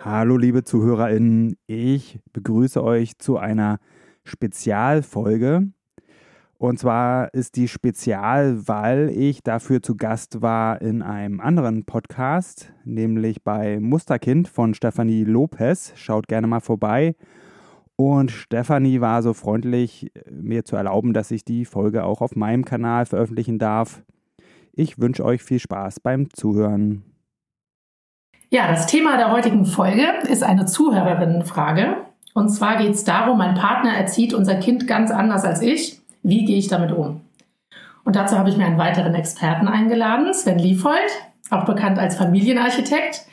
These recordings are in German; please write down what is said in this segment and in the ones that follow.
Hallo liebe ZuhörerInnen, ich begrüße euch zu einer Spezialfolge. Und zwar ist die Spezial, weil ich dafür zu Gast war in einem anderen Podcast, nämlich bei Musterkind von Stefanie Lopez. Schaut gerne mal vorbei. Und Stefanie war so freundlich, mir zu erlauben, dass ich die Folge auch auf meinem Kanal veröffentlichen darf. Ich wünsche euch viel Spaß beim Zuhören. Ja, das Thema der heutigen Folge ist eine Zuhörerinnenfrage. Und zwar geht es darum, mein Partner erzieht unser Kind ganz anders als ich. Wie gehe ich damit um? Und dazu habe ich mir einen weiteren Experten eingeladen, Sven Liefold, auch bekannt als Familienarchitekt.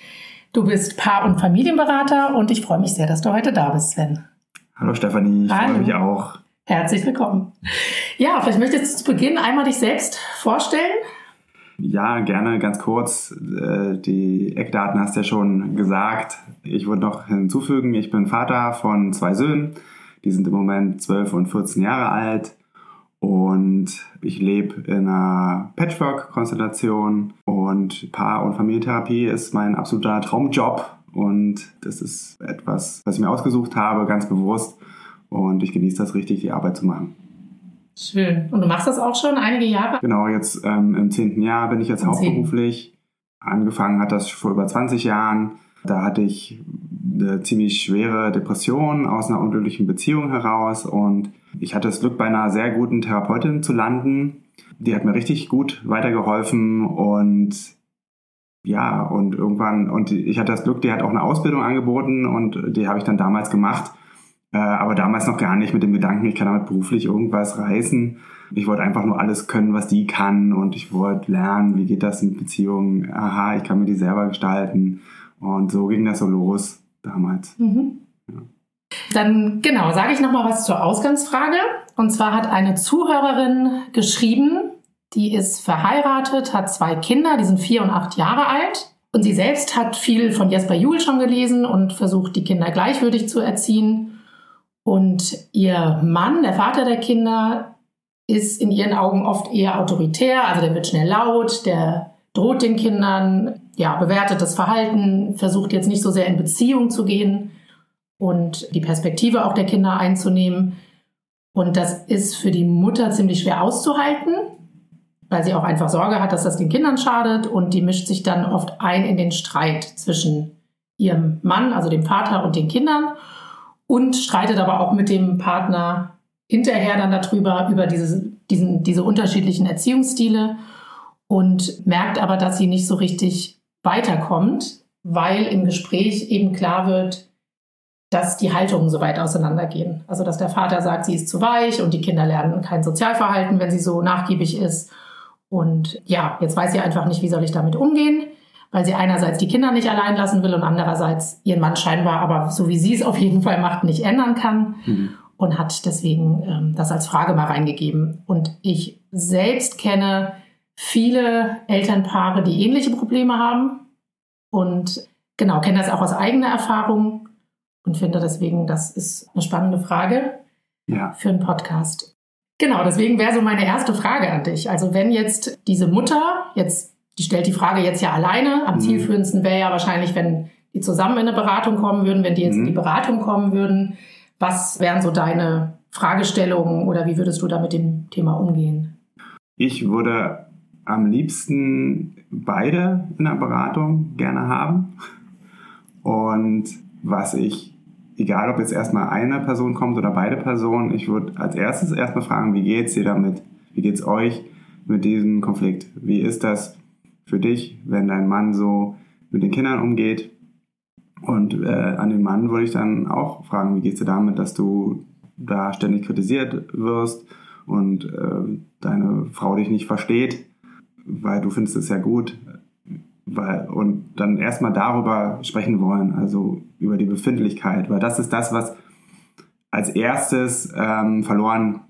Du bist Paar- und Familienberater und ich freue mich sehr, dass du heute da bist, Sven. Hallo Stefanie, ich freue mich auch. Herzlich willkommen. Ja, vielleicht möchtest du zu Beginn einmal dich selbst vorstellen. Ja, gerne ganz kurz. Äh, die Eckdaten hast du ja schon gesagt. Ich würde noch hinzufügen, ich bin Vater von zwei Söhnen. Die sind im Moment 12 und 14 Jahre alt. Und ich lebe in einer Patchwork-Konstellation und Paar- und Familientherapie ist mein absoluter Traumjob. Und das ist etwas, was ich mir ausgesucht habe, ganz bewusst. Und ich genieße das richtig, die Arbeit zu machen. Schön. Und du machst das auch schon einige Jahre? Genau, jetzt ähm, im zehnten Jahr bin ich jetzt Im hauptberuflich. Angefangen hat das vor über 20 Jahren. Da hatte ich eine ziemlich schwere Depression aus einer unglücklichen Beziehung heraus und ich hatte das Glück, bei einer sehr guten Therapeutin zu landen. Die hat mir richtig gut weitergeholfen und ja, und irgendwann, und ich hatte das Glück, die hat auch eine Ausbildung angeboten und die habe ich dann damals gemacht. Äh, aber damals noch gar nicht mit dem Gedanken, ich kann damit beruflich irgendwas reißen. Ich wollte einfach nur alles können, was die kann und ich wollte lernen, wie geht das in Beziehungen. Aha, ich kann mir die selber gestalten. Und so ging das so los damals. Mhm. Ja. Dann genau, sage ich nochmal was zur Ausgangsfrage. Und zwar hat eine Zuhörerin geschrieben, die ist verheiratet, hat zwei Kinder, die sind vier und acht Jahre alt. Und sie selbst hat viel von Jesper Juhl schon gelesen und versucht, die Kinder gleichwürdig zu erziehen. Und ihr Mann, der Vater der Kinder, ist in ihren Augen oft eher autoritär, also der wird schnell laut, der droht den Kindern, ja, bewertet das Verhalten, versucht jetzt nicht so sehr in Beziehung zu gehen und die Perspektive auch der Kinder einzunehmen. Und das ist für die Mutter ziemlich schwer auszuhalten, weil sie auch einfach Sorge hat, dass das den Kindern schadet. Und die mischt sich dann oft ein in den Streit zwischen ihrem Mann, also dem Vater und den Kindern und streitet aber auch mit dem Partner hinterher dann darüber, über diese, diesen, diese unterschiedlichen Erziehungsstile und merkt aber, dass sie nicht so richtig weiterkommt, weil im Gespräch eben klar wird, dass die Haltungen so weit auseinandergehen. Also dass der Vater sagt, sie ist zu weich und die Kinder lernen kein Sozialverhalten, wenn sie so nachgiebig ist. Und ja, jetzt weiß sie einfach nicht, wie soll ich damit umgehen weil sie einerseits die Kinder nicht allein lassen will und andererseits ihren Mann scheinbar, aber so wie sie es auf jeden Fall macht, nicht ändern kann. Mhm. Und hat deswegen ähm, das als Frage mal reingegeben. Und ich selbst kenne viele Elternpaare, die ähnliche Probleme haben. Und genau, kenne das auch aus eigener Erfahrung und finde deswegen, das ist eine spannende Frage ja. für einen Podcast. Genau, deswegen wäre so meine erste Frage an dich. Also wenn jetzt diese Mutter jetzt die stellt die Frage jetzt ja alleine. Am mhm. zielführendsten wäre ja wahrscheinlich, wenn die zusammen in eine Beratung kommen würden, wenn die jetzt mhm. in die mhm. Beratung kommen würden. Was wären so deine Fragestellungen oder wie würdest du da mit dem Thema umgehen? Ich würde am liebsten beide in der Beratung gerne haben. Und was ich, egal ob jetzt erstmal eine Person kommt oder beide Personen, ich würde als erstes erstmal fragen, wie geht's dir damit? Wie geht's euch mit diesem Konflikt? Wie ist das für dich, wenn dein Mann so mit den Kindern umgeht? Und äh, an den Mann würde ich dann auch fragen, wie geht es dir damit, dass du da ständig kritisiert wirst und äh, deine Frau dich nicht versteht, weil du findest es ja gut, weil, und dann erstmal darüber sprechen wollen, also über die Befindlichkeit, weil das ist das, was als erstes ähm, verloren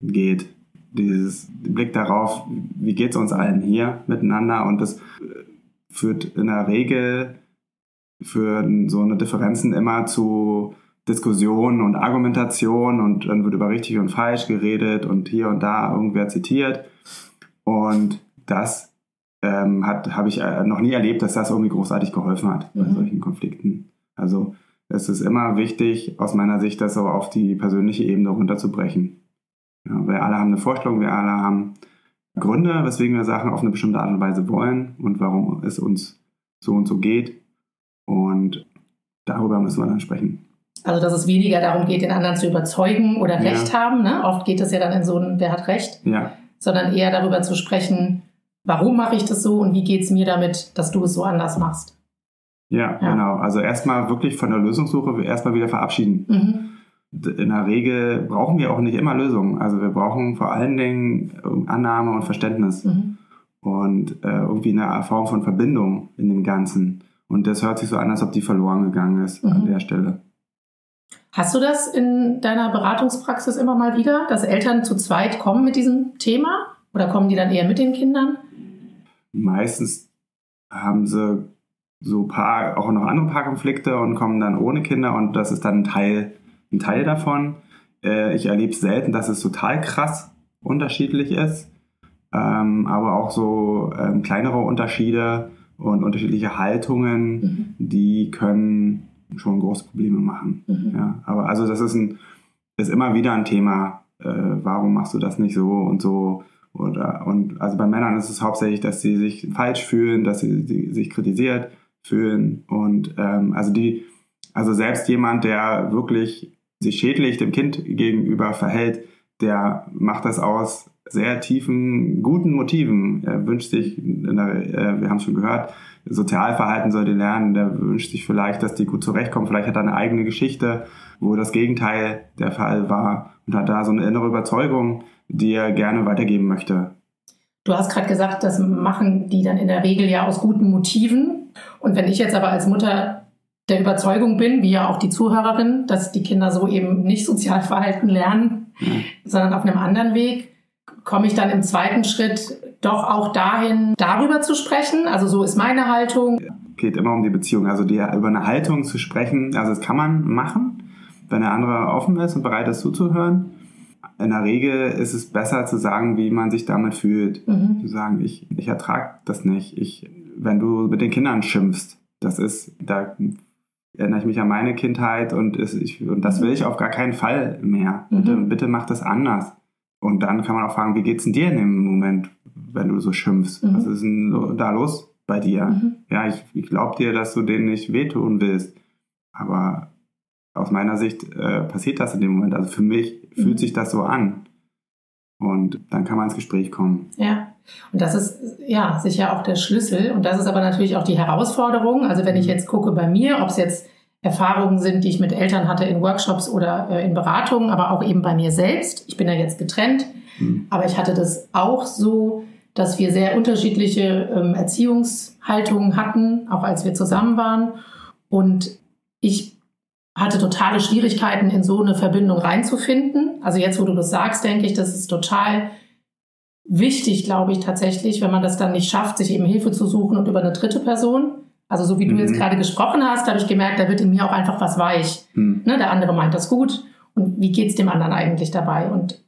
geht. Dieses Blick darauf, wie geht es uns allen hier miteinander und das äh, führt in der Regel für so eine Differenzen immer zu Diskussionen und Argumentation und dann wird über richtig und falsch geredet und hier und da irgendwer zitiert. Und das ähm, habe ich äh, noch nie erlebt, dass das irgendwie großartig geholfen hat bei mhm. solchen Konflikten. Also es ist immer wichtig, aus meiner Sicht, das so auf die persönliche Ebene runterzubrechen. Ja, wir alle haben eine Vorstellung, wir alle haben Gründe, weswegen wir Sachen auf eine bestimmte Art und Weise wollen und warum es uns so und so geht. Und darüber müssen wir dann sprechen. Also, dass es weniger darum geht, den anderen zu überzeugen oder ja. Recht haben. Ne? Oft geht es ja dann in so ein, wer hat Recht. Ja. Sondern eher darüber zu sprechen, warum mache ich das so und wie geht es mir damit, dass du es so anders machst. Ja, ja. genau. Also erstmal wirklich von der Lösungssuche erstmal wieder verabschieden. Mhm. In der Regel brauchen wir auch nicht immer Lösungen. Also wir brauchen vor allen Dingen Annahme und Verständnis. Mhm. Und äh, irgendwie eine Form von Verbindung in dem Ganzen. Und das hört sich so an, als ob die verloren gegangen ist mhm. an der Stelle. Hast du das in deiner Beratungspraxis immer mal wieder, dass Eltern zu zweit kommen mit diesem Thema? Oder kommen die dann eher mit den Kindern? Meistens haben sie so paar, auch noch andere Paarkonflikte und kommen dann ohne Kinder und das ist dann ein Teil, ein Teil davon. Äh, ich erlebe selten, dass es total krass unterschiedlich ist, ähm, aber auch so ähm, kleinere Unterschiede und unterschiedliche Haltungen, mhm. die können schon große Probleme machen. Mhm. Ja, aber also das ist ein ist immer wieder ein Thema. Äh, warum machst du das nicht so und so? Oder und also bei Männern ist es hauptsächlich, dass sie sich falsch fühlen, dass sie, sie sich kritisiert fühlen und ähm, also die also selbst jemand, der wirklich sich schädlich dem Kind gegenüber verhält, der macht das aus sehr tiefen, guten Motiven. Er wünscht sich, der, äh, wir haben es schon gehört, Sozialverhalten soll die lernen. Der wünscht sich vielleicht, dass die gut zurechtkommen. Vielleicht hat er eine eigene Geschichte, wo das Gegenteil der Fall war und hat da so eine innere Überzeugung, die er gerne weitergeben möchte. Du hast gerade gesagt, das machen die dann in der Regel ja aus guten Motiven. Und wenn ich jetzt aber als Mutter der Überzeugung bin, wie ja auch die Zuhörerin, dass die Kinder so eben nicht Sozialverhalten lernen, mhm. sondern auf einem anderen Weg, komme ich dann im zweiten Schritt doch auch dahin, darüber zu sprechen. Also so ist meine Haltung. Geht immer um die Beziehung. Also die, über eine Haltung zu sprechen, also das kann man machen, wenn der andere offen ist und bereit ist zuzuhören. In der Regel ist es besser zu sagen, wie man sich damit fühlt. Mhm. Zu sagen, ich, ich ertrage das nicht. Ich, wenn du mit den Kindern schimpfst, das ist, da erinnere ich mich an meine Kindheit und, ist, ich, und das will ich auf gar keinen Fall mehr. Mhm. Bitte, bitte mach das anders. Und dann kann man auch fragen, wie geht's denn dir in dem Moment, wenn du so schimpfst? Mhm. Was ist denn da los bei dir? Mhm. Ja, ich, ich glaube dir, dass du denen nicht wehtun willst. Aber aus meiner Sicht äh, passiert das in dem Moment. Also für mich mhm. fühlt sich das so an. Und dann kann man ins Gespräch kommen. Ja. Und das ist ja sicher auch der Schlüssel. Und das ist aber natürlich auch die Herausforderung. Also wenn ich mhm. jetzt gucke bei mir, ob es jetzt Erfahrungen sind, die ich mit Eltern hatte in Workshops oder äh, in Beratungen, aber auch eben bei mir selbst. Ich bin ja jetzt getrennt, mhm. aber ich hatte das auch so, dass wir sehr unterschiedliche ähm, Erziehungshaltungen hatten, auch als wir zusammen waren. Und ich hatte totale Schwierigkeiten, in so eine Verbindung reinzufinden. Also jetzt, wo du das sagst, denke ich, das ist total wichtig, glaube ich, tatsächlich, wenn man das dann nicht schafft, sich eben Hilfe zu suchen und über eine dritte Person also so wie du mhm. jetzt gerade gesprochen hast, habe ich gemerkt, da wird in mir auch einfach was weich. Mhm. Ne, der andere meint das gut. Und wie geht's dem anderen eigentlich dabei? Und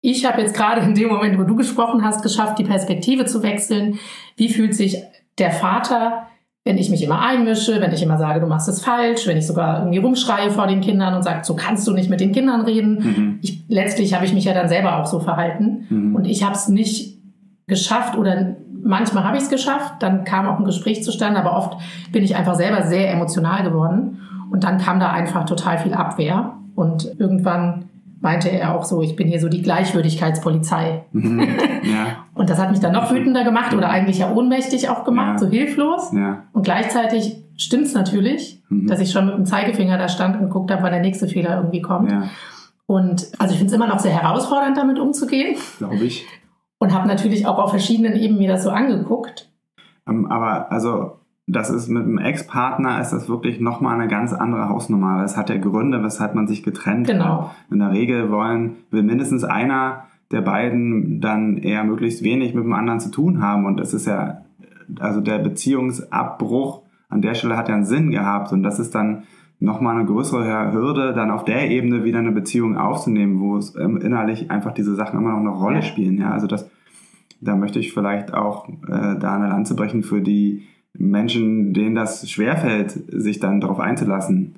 ich habe jetzt gerade in dem Moment, wo du gesprochen hast, geschafft, die Perspektive zu wechseln. Wie fühlt sich der Vater, wenn ich mich immer einmische, wenn ich immer sage, du machst es falsch, wenn ich sogar irgendwie rumschreie vor den Kindern und sage, so kannst du nicht mit den Kindern reden. Mhm. Ich, letztlich habe ich mich ja dann selber auch so verhalten. Mhm. Und ich habe es nicht geschafft oder manchmal habe ich es geschafft, dann kam auch ein Gespräch zustande, aber oft bin ich einfach selber sehr emotional geworden. Und dann kam da einfach total viel Abwehr. Und irgendwann meinte er auch so, ich bin hier so die Gleichwürdigkeitspolizei. Mhm. Ja. und das hat mich dann noch wütender gemacht oder eigentlich ja ohnmächtig auch gemacht, ja. so hilflos. Ja. Und gleichzeitig stimmt es natürlich, mhm. dass ich schon mit dem Zeigefinger da stand und geguckt habe, wann der nächste Fehler irgendwie kommt. Ja. Und also ich finde es immer noch sehr herausfordernd, damit umzugehen. Glaube ich und habe natürlich auch auf verschiedenen Ebenen mir das so angeguckt. Ähm, aber also das ist mit einem Ex-Partner ist das wirklich nochmal eine ganz andere Hausnummer. Es hat ja Gründe, weshalb man sich getrennt genau. hat. In der Regel wollen, will mindestens einer der beiden dann eher möglichst wenig mit dem anderen zu tun haben. Und es ist ja, also der Beziehungsabbruch an der Stelle hat ja einen Sinn gehabt. Und das ist dann nochmal eine größere Hürde, dann auf der Ebene wieder eine Beziehung aufzunehmen, wo es ähm, innerlich einfach diese Sachen immer noch eine Rolle spielen. Ja, also das, da möchte ich vielleicht auch äh, da eine Lanze brechen für die Menschen, denen das schwerfällt, sich dann darauf einzulassen.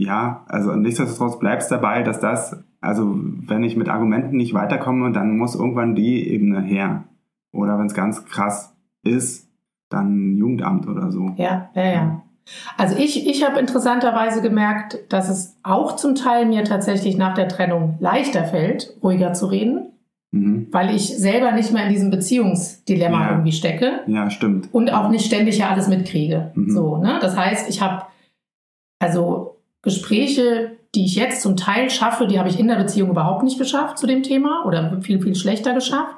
Ja, also nichtsdestotrotz bleibt es dabei, dass das, also wenn ich mit Argumenten nicht weiterkomme, dann muss irgendwann die Ebene her. Oder wenn es ganz krass ist, dann Jugendamt oder so. Ja, ja, ja. Also ich, ich habe interessanterweise gemerkt, dass es auch zum Teil mir tatsächlich nach der Trennung leichter fällt, ruhiger zu reden. Mhm. Weil ich selber nicht mehr in diesem Beziehungsdilemma ja. irgendwie stecke. Ja, stimmt. Und auch nicht ständig ja alles mitkriege. Mhm. So, ne? Das heißt, ich habe also Gespräche, die ich jetzt zum Teil schaffe, die habe ich in der Beziehung überhaupt nicht geschafft zu dem Thema oder viel, viel schlechter geschafft.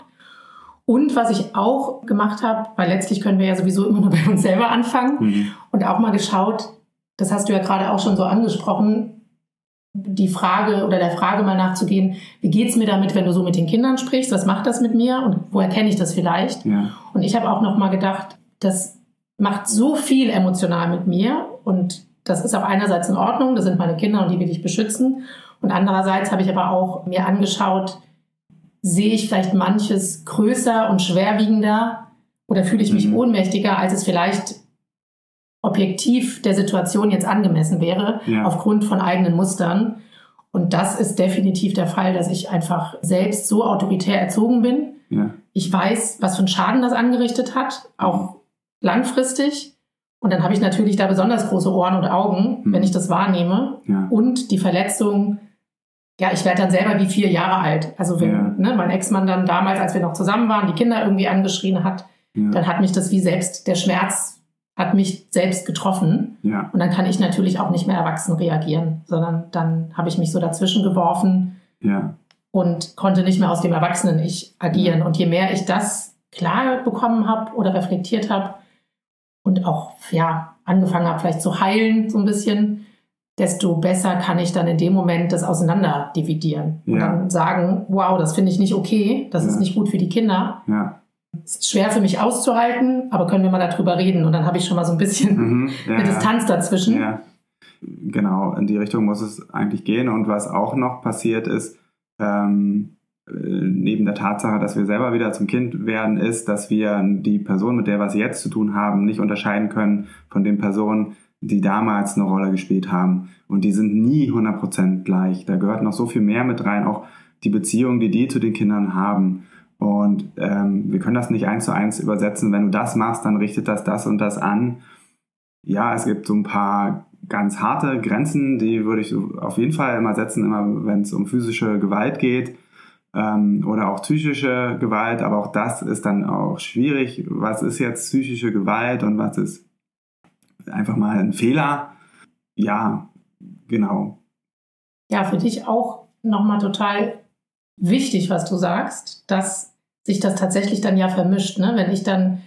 Und was ich auch gemacht habe, weil letztlich können wir ja sowieso immer nur bei uns selber anfangen mhm. und auch mal geschaut, das hast du ja gerade auch schon so angesprochen, die Frage oder der Frage mal nachzugehen, wie geht's mir damit, wenn du so mit den Kindern sprichst? Was macht das mit mir und woher kenne ich das vielleicht? Ja. Und ich habe auch noch mal gedacht, das macht so viel emotional mit mir und das ist auch einerseits in Ordnung, das sind meine Kinder und die will ich beschützen und andererseits habe ich aber auch mir angeschaut, sehe ich vielleicht manches größer und schwerwiegender oder fühle ich mich mhm. ohnmächtiger, als es vielleicht objektiv der Situation jetzt angemessen wäre, ja. aufgrund von eigenen Mustern. Und das ist definitiv der Fall, dass ich einfach selbst so autoritär erzogen bin. Ja. Ich weiß, was für einen Schaden das angerichtet hat, auch langfristig. Und dann habe ich natürlich da besonders große Ohren und Augen, mhm. wenn ich das wahrnehme. Ja. Und die Verletzung, ja, ich werde dann selber wie vier Jahre alt. Also wenn ne, mein Ex-Mann dann damals, als wir noch zusammen waren, die Kinder irgendwie angeschrien hat, dann hat mich das wie selbst der Schmerz hat mich selbst getroffen. Ja. Und dann kann ich natürlich auch nicht mehr erwachsen reagieren, sondern dann habe ich mich so dazwischen geworfen ja. und konnte nicht mehr aus dem Erwachsenen-Ich agieren. Ja. Und je mehr ich das klar bekommen habe oder reflektiert habe und auch ja angefangen habe, vielleicht zu heilen so ein bisschen, desto besser kann ich dann in dem Moment das auseinander dividieren und dann sagen, wow, das finde ich nicht okay, das ist nicht gut für die Kinder. Ja es ist schwer für mich auszuhalten, aber können wir mal darüber reden und dann habe ich schon mal so ein bisschen mhm, ja, eine Distanz dazwischen. Ja. Genau, in die Richtung muss es eigentlich gehen. Und was auch noch passiert ist, ähm, äh, neben der Tatsache, dass wir selber wieder zum Kind werden, ist, dass wir die Person, mit der wir es jetzt zu tun haben, nicht unterscheiden können von den Personen, die damals eine Rolle gespielt haben. Und die sind nie 100% gleich. Da gehört noch so viel mehr mit rein, auch die Beziehung, die die zu den Kindern haben. Und ähm, wir können das nicht eins zu eins übersetzen. Wenn du das machst, dann richtet das das und das an. Ja, es gibt so ein paar ganz harte Grenzen, die würde ich auf jeden Fall immer setzen, immer wenn es um physische Gewalt geht ähm, oder auch psychische Gewalt. Aber auch das ist dann auch schwierig. Was ist jetzt psychische Gewalt und was ist einfach mal ein Fehler? Ja, genau. Ja, für dich auch nochmal total wichtig, was du sagst, dass sich das tatsächlich dann ja vermischt. Ne? Wenn ich dann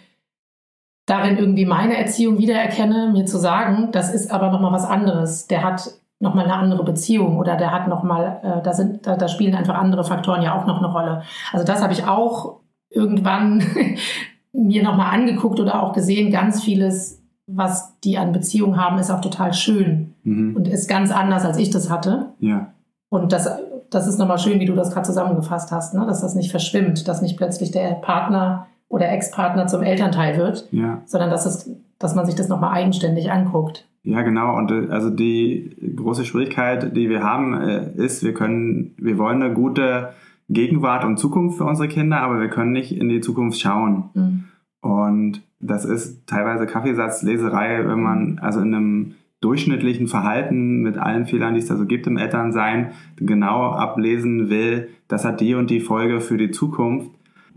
darin irgendwie meine Erziehung wiedererkenne, mir zu sagen, das ist aber nochmal was anderes. Der hat nochmal eine andere Beziehung oder der hat nochmal, äh, da sind, da, da spielen einfach andere Faktoren ja auch noch eine Rolle. Also das habe ich auch irgendwann mir nochmal angeguckt oder auch gesehen, ganz vieles, was die an Beziehungen haben, ist auch total schön mhm. und ist ganz anders, als ich das hatte. Ja. Und das das ist nochmal schön, wie du das gerade zusammengefasst hast, ne? dass das nicht verschwimmt, dass nicht plötzlich der Partner oder Ex-Partner zum Elternteil wird, ja. sondern dass, es, dass man sich das nochmal eigenständig anguckt. Ja, genau. Und äh, also die große Schwierigkeit, die wir haben, äh, ist, wir können, wir wollen eine gute Gegenwart und Zukunft für unsere Kinder, aber wir können nicht in die Zukunft schauen. Mhm. Und das ist teilweise Kaffeesatzleserei, wenn man also in einem durchschnittlichen Verhalten mit allen Fehlern, die es da so gibt im Elternsein, genau ablesen will, das hat die und die Folge für die Zukunft.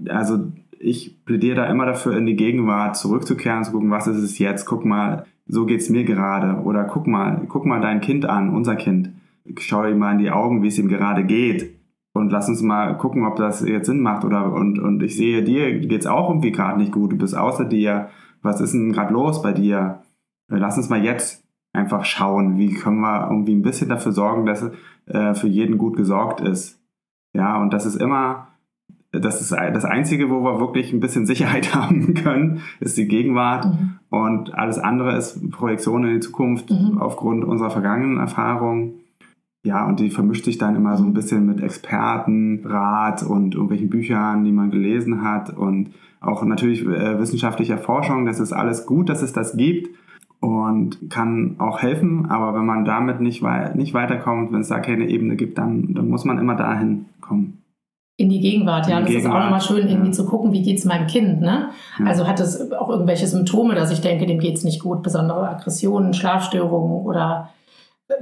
Also ich plädiere da immer dafür, in die Gegenwart zurückzukehren, zu gucken, was ist es jetzt, guck mal, so geht's mir gerade oder guck mal, guck mal dein Kind an, unser Kind. Schau ihm mal in die Augen, wie es ihm gerade geht. und lass uns mal gucken, ob das jetzt Sinn macht oder und, und ich sehe, dir geht's auch irgendwie gerade nicht gut, du bist außer dir, was ist denn gerade los bei dir? Lass uns mal jetzt einfach schauen, wie können wir irgendwie ein bisschen dafür sorgen, dass äh, für jeden gut gesorgt ist. Ja, und das ist immer, das ist das Einzige, wo wir wirklich ein bisschen Sicherheit haben können, ist die Gegenwart. Mhm. Und alles andere ist Projektion in die Zukunft mhm. aufgrund unserer vergangenen Erfahrungen. Ja, und die vermischt sich dann immer so ein bisschen mit Expertenrat und irgendwelchen Büchern, die man gelesen hat und auch natürlich äh, wissenschaftlicher Forschung. Das ist alles gut, dass es das gibt und kann auch helfen, aber wenn man damit nicht, wei nicht weiterkommt, wenn es da keine Ebene gibt, dann, dann muss man immer dahin kommen. In die Gegenwart, ja. das Gegenwart, ist auch nochmal schön, irgendwie ja. zu gucken, wie geht es meinem Kind. Ne? Ja. Also hat es auch irgendwelche Symptome, dass ich denke, dem geht es nicht gut, besondere Aggressionen, Schlafstörungen oder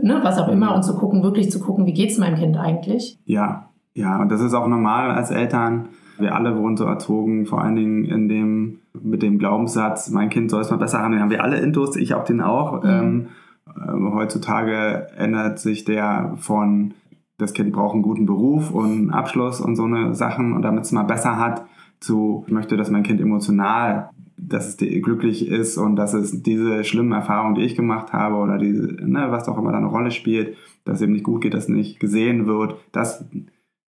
ne, was auch immer, und zu gucken, wirklich zu gucken, wie geht es meinem Kind eigentlich. Ja, ja, und das ist auch normal als Eltern. Wir alle wurden so erzogen, vor allen Dingen in dem mit dem Glaubenssatz, mein Kind soll es mal besser haben, den haben wir alle intus, ich auch den auch. Mhm. Ähm, äh, heutzutage ändert sich der von, das Kind braucht einen guten Beruf und einen Abschluss und so eine Sachen und damit es mal besser hat, zu, ich möchte, dass mein Kind emotional, dass es glücklich ist und dass es diese schlimmen Erfahrungen, die ich gemacht habe oder diese, ne, was auch immer da eine Rolle spielt, dass es eben nicht gut geht, dass nicht gesehen wird, das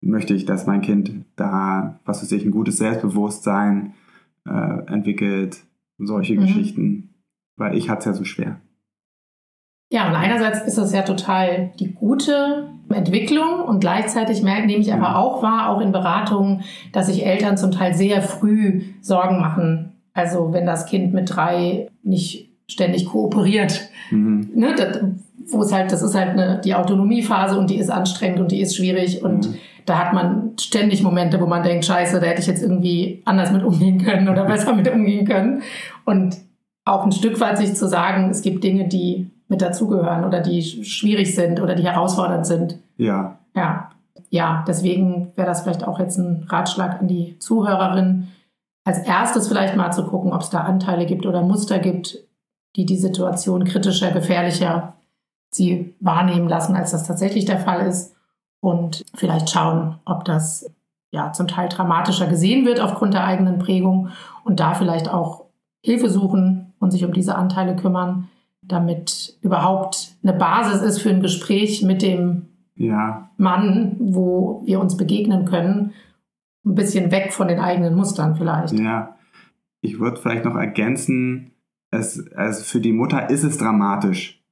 möchte ich, dass mein Kind da, was weiß ich, ein gutes Selbstbewusstsein, äh, entwickelt, solche mhm. Geschichten, weil ich hatte es ja so schwer. Ja, und einerseits ist das ja total die gute Entwicklung und gleichzeitig nehme ich aber auch wahr, auch in Beratungen, dass sich Eltern zum Teil sehr früh Sorgen machen. Also wenn das Kind mit drei nicht ständig kooperiert, mhm. ne, das, wo es halt, das ist halt eine, die Autonomiephase und die ist anstrengend und die ist schwierig und mhm da hat man ständig Momente, wo man denkt, scheiße, da hätte ich jetzt irgendwie anders mit umgehen können oder besser mit umgehen können. Und auch ein Stück weit sich zu sagen, es gibt Dinge, die mit dazugehören oder die schwierig sind oder die herausfordernd sind. Ja. Ja. Ja, deswegen wäre das vielleicht auch jetzt ein Ratschlag an die Zuhörerin, als erstes vielleicht mal zu gucken, ob es da Anteile gibt oder Muster gibt, die die Situation kritischer, gefährlicher sie wahrnehmen lassen, als das tatsächlich der Fall ist und vielleicht schauen, ob das ja zum Teil dramatischer gesehen wird aufgrund der eigenen Prägung und da vielleicht auch Hilfe suchen und sich um diese Anteile kümmern, damit überhaupt eine Basis ist für ein Gespräch mit dem ja. Mann, wo wir uns begegnen können. Ein bisschen weg von den eigenen Mustern vielleicht. Ja, ich würde vielleicht noch ergänzen, es, also für die Mutter ist es dramatisch.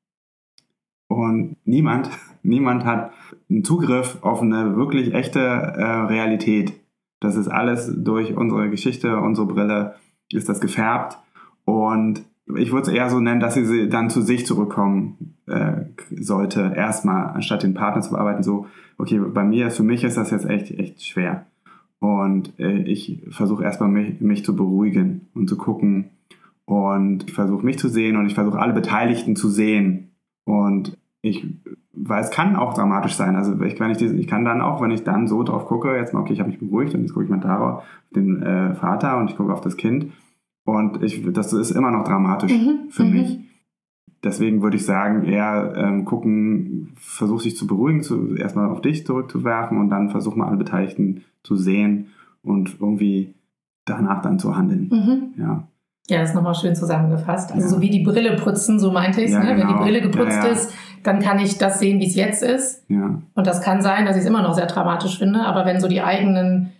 Und niemand Niemand hat einen Zugriff auf eine wirklich echte äh, Realität. Das ist alles durch unsere Geschichte, unsere Brille ist das gefärbt. Und ich würde es eher so nennen, dass sie dann zu sich zurückkommen äh, sollte, erstmal, anstatt den Partner zu bearbeiten. So, okay, bei mir, für mich ist das jetzt echt, echt schwer. Und äh, ich versuche erstmal mich, mich zu beruhigen und zu gucken. Und ich versuche mich zu sehen und ich versuche alle Beteiligten zu sehen. Und ich weil es kann auch dramatisch sein. Also ich, wenn ich, diese, ich kann dann auch, wenn ich dann so drauf gucke, jetzt mal, okay, ich habe mich beruhigt und jetzt gucke ich mal darauf, auf den äh, Vater und ich gucke auf das Kind und ich, das ist immer noch dramatisch mhm. für mhm. mich. Deswegen würde ich sagen, eher ähm, gucken, versuch sich zu beruhigen, zu, erstmal auf dich zurückzuwerfen und dann versuch mal alle Beteiligten zu sehen und irgendwie danach dann zu handeln. Mhm. Ja. Ja, das ist nochmal schön zusammengefasst. Also ja. so wie die Brille putzen, so meinte ich es. Ja, ne? Genau. Wenn die genau. Brille geputzt ja, ist, dann kann ich das sehen, wie es jetzt ist. Ja. Und das kann sein, dass ich es immer noch sehr dramatisch finde. Aber wenn so die eigenen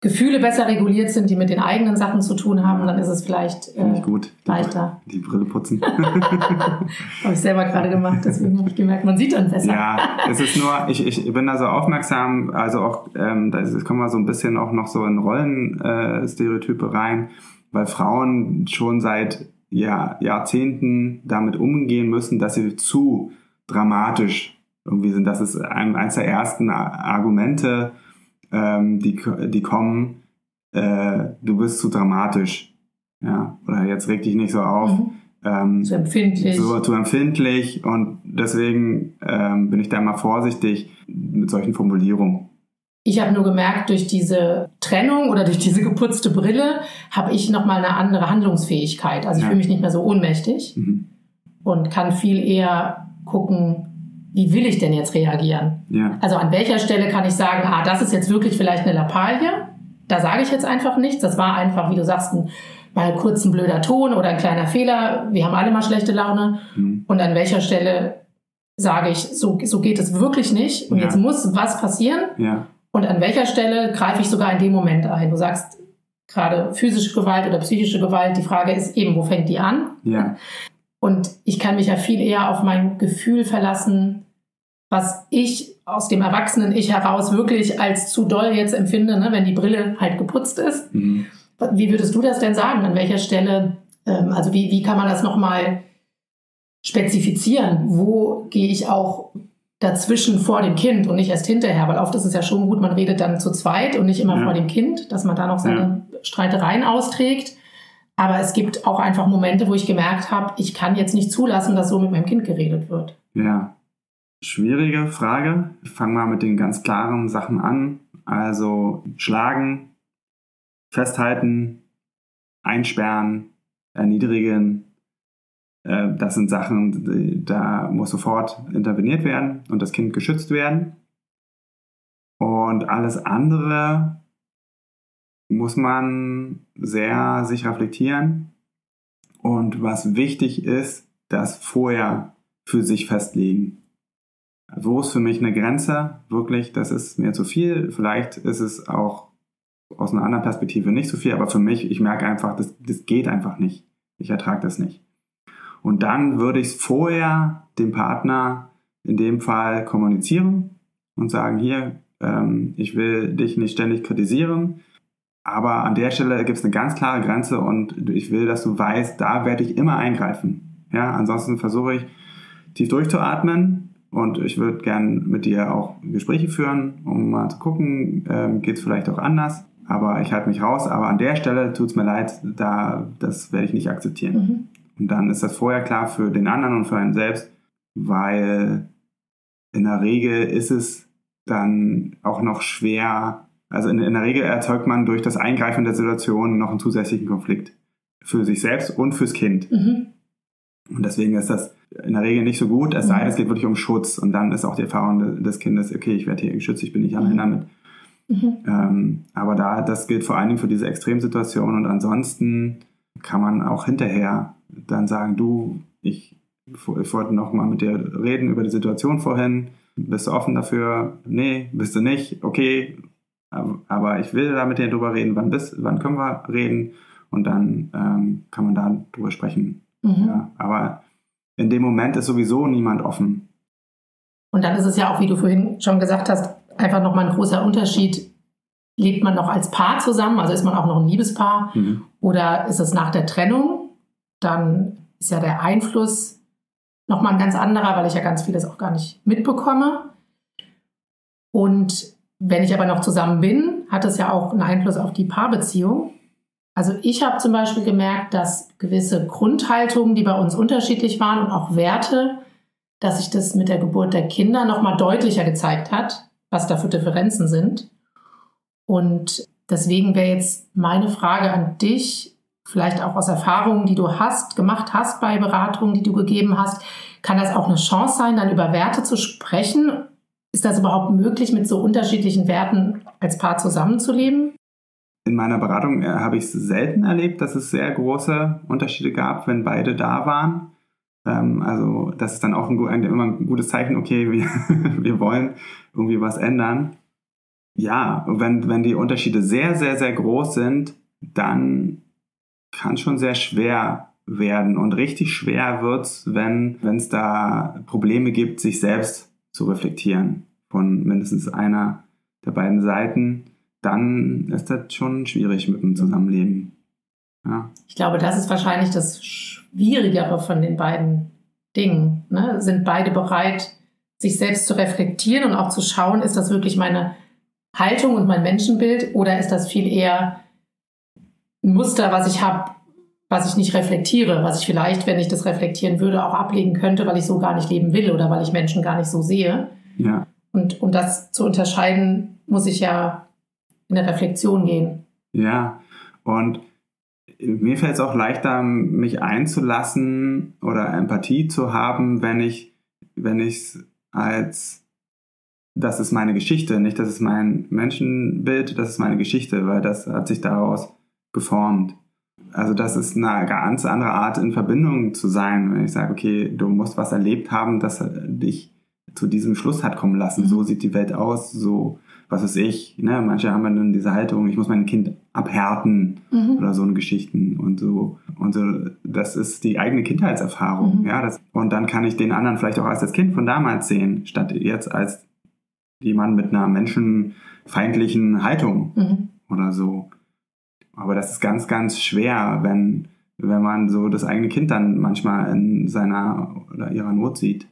Gefühle besser reguliert sind, die mit den eigenen Sachen zu tun haben, dann ist es vielleicht äh, gut. Die leichter. Die Brille putzen. habe ich selber gerade gemacht, deswegen habe ich gemerkt, man sieht dann besser. Ja, es ist nur, ich, ich bin da so aufmerksam, also auch, ähm, da kommen wir so ein bisschen auch noch so in Rollenstereotype äh, rein weil Frauen schon seit ja, Jahrzehnten damit umgehen müssen, dass sie zu dramatisch irgendwie sind. Das ist eines der ersten Argumente, ähm, die, die kommen, äh, du bist zu dramatisch. Ja, oder jetzt reg dich nicht so auf. Mhm. Ähm, zu empfindlich. So, zu empfindlich und deswegen ähm, bin ich da immer vorsichtig mit solchen Formulierungen. Ich habe nur gemerkt, durch diese Trennung oder durch diese geputzte Brille habe ich nochmal eine andere Handlungsfähigkeit. Also ich ja. fühle mich nicht mehr so ohnmächtig mhm. und kann viel eher gucken, wie will ich denn jetzt reagieren? Ja. Also an welcher Stelle kann ich sagen, ah, das ist jetzt wirklich vielleicht eine Lappalie? Da sage ich jetzt einfach nichts. Das war einfach, wie du sagst, ein mal kurz ein blöder Ton oder ein kleiner Fehler. Wir haben alle mal schlechte Laune. Mhm. Und an welcher Stelle sage ich, so, so geht es wirklich nicht. Und Ja. jetzt muss was passieren. Ja. Und an welcher Stelle greife ich sogar in dem Moment ein? Du sagst gerade physische Gewalt oder psychische Gewalt. Die Frage ist eben, wo fängt die an? Ja. Und ich kann mich ja viel eher auf mein Gefühl verlassen, was ich aus dem Erwachsenen-Ich heraus wirklich als zu doll jetzt empfinde, ne, wenn die Brille halt geputzt ist. Mhm. Wie würdest du das denn sagen? An welcher Stelle, ähm, also wie, wie kann man das nochmal spezifizieren? Wo gehe ich auch dazwischen vor dem Kind und nicht erst hinterher? Weil oft ist es ja schon gut, man redet dann zu zweit und nicht immer Ja. vor dem Kind, dass man da noch seine Streitereien austrägt. Aber es gibt auch einfach Momente, wo ich gemerkt habe, ich kann jetzt nicht zulassen, dass so mit meinem Kind geredet wird. Ja. Schwierige Frage. Ich fange mal mit den ganz klaren Sachen an. Also schlagen, festhalten, einsperren, erniedrigen. Äh, Das sind Sachen, da muss sofort interveniert werden und das Kind geschützt werden. Und alles andere muss man sehr sich reflektieren. Und was wichtig ist, das vorher für sich festlegen. Wo ist für mich eine Grenze? Wirklich, das ist mir zu viel. Vielleicht ist es auch aus einer anderen Perspektive nicht so viel, aber für mich, ich merke einfach, das, das geht einfach nicht. Ich ertrage das nicht. Und dann würde ich es vorher dem Partner in dem Fall kommunizieren und sagen, hier, ähm, ich will dich nicht ständig kritisieren, aber an der Stelle gibt es eine ganz klare Grenze und ich will, dass du weißt, da werde ich immer eingreifen. Ja, ansonsten versuche ich tief durchzuatmen und ich würde gern mit dir auch Gespräche führen, um mal zu gucken, ähm, geht es vielleicht auch anders. Aber ich halte mich raus, aber an der Stelle tut es mir leid, da, das werde ich nicht akzeptieren. Mhm. Und dann ist das vorher klar für den anderen und für einen selbst, weil in der Regel ist es dann auch noch schwer, also in, in der Regel erzeugt man durch das Eingreifen der Situation noch einen zusätzlichen Konflikt für sich selbst und fürs Kind. Mhm. Und deswegen ist das in der Regel nicht so gut, es sei denn, es geht wirklich um Schutz. Und dann ist auch die Erfahrung de- des Kindes, okay, ich werde hier geschützt, ich bin nicht allein Mhm. damit. Mhm. Ähm, aber da, das gilt vor allen Dingen für diese Extremsituation und ansonsten kann man auch hinterher dann sagen, du, ich, ich wollte noch mal mit dir reden über die Situation vorhin. Bist du offen dafür? Nee, bist du nicht? Okay, aber- aber ich will da mit dir drüber reden. Wann, bist, wann können wir reden? Und dann ähm, kann man da drüber sprechen. Mhm. Ja, aber in dem Moment ist sowieso niemand offen. Und dann ist es ja auch, wie du vorhin schon gesagt hast, einfach nochmal ein großer Unterschied. Lebt man noch als Paar zusammen, also ist man auch noch ein Liebespaar, Mhm. oder ist es nach der Trennung? Dann ist ja der Einfluss nochmal ein ganz anderer, weil ich ja ganz vieles auch gar nicht mitbekomme. Und wenn ich aber noch zusammen bin, hat es ja auch einen Einfluss auf die Paarbeziehung. Also ich habe zum Beispiel gemerkt, dass gewisse Grundhaltungen, die bei uns unterschiedlich waren und auch Werte, dass sich das mit der Geburt der Kinder nochmal deutlicher gezeigt hat, was da für Differenzen sind. Und deswegen wäre jetzt meine Frage an dich, vielleicht auch aus Erfahrungen, die du hast, gemacht hast bei Beratungen, die du gegeben hast, kann das auch eine Chance sein, dann über Werte zu sprechen? Ist das überhaupt möglich, mit so unterschiedlichen Werten als Paar zusammenzuleben? In meiner Beratung äh, habe ich es selten erlebt, dass es sehr große Unterschiede gab, wenn beide da waren. Ähm, also das ist dann auch ein, ein, immer ein gutes Zeichen, okay, wir, wir wollen irgendwie was ändern. Ja, wenn, wenn die Unterschiede sehr, sehr, sehr groß sind, dann kann es schon sehr schwer werden. Und richtig schwer wird es, wenn es da Probleme gibt, sich selbst zu reflektieren von mindestens einer der beiden Seiten dann ist das schon schwierig mit dem Zusammenleben. Ja, Ich glaube, das ist wahrscheinlich das Schwierigere von den beiden Dingen. Ne? Sind beide bereit, sich selbst zu reflektieren und auch zu schauen, ist das wirklich meine Haltung und mein Menschenbild oder ist das viel eher ein Muster, was ich habe, was ich nicht reflektiere, was ich vielleicht, wenn ich das reflektieren würde, auch ablegen könnte, weil ich so gar nicht leben will oder weil ich Menschen gar nicht so sehe. ja, Und um das zu unterscheiden, muss ich ja in der Reflexion gehen. ja. Und mir fällt es auch leichter, mich einzulassen oder Empathie zu haben, wenn ich wenn ich als das ist meine Geschichte, nicht das ist mein Menschenbild, das ist meine Geschichte, weil das hat sich daraus geformt. Also das ist eine ganz andere Art in Verbindung zu sein, wenn ich sage, okay, du musst was erlebt haben, das dich zu diesem Schluss hat kommen lassen. Mhm. So sieht die Welt aus, so was ist ich. Ne? Manche haben dann diese Haltung, ich muss mein Kind abhärten mhm. oder so eine Geschichten und so. Und so, das ist die eigene Kindheitserfahrung. Mhm. Ja, das, und dann kann ich den anderen vielleicht auch als das Kind von damals sehen, statt jetzt als jemand mit einer menschenfeindlichen Haltung mhm. oder so. Aber das ist ganz, ganz schwer, wenn, wenn man so das eigene Kind dann manchmal in seiner oder ihrer Not sieht.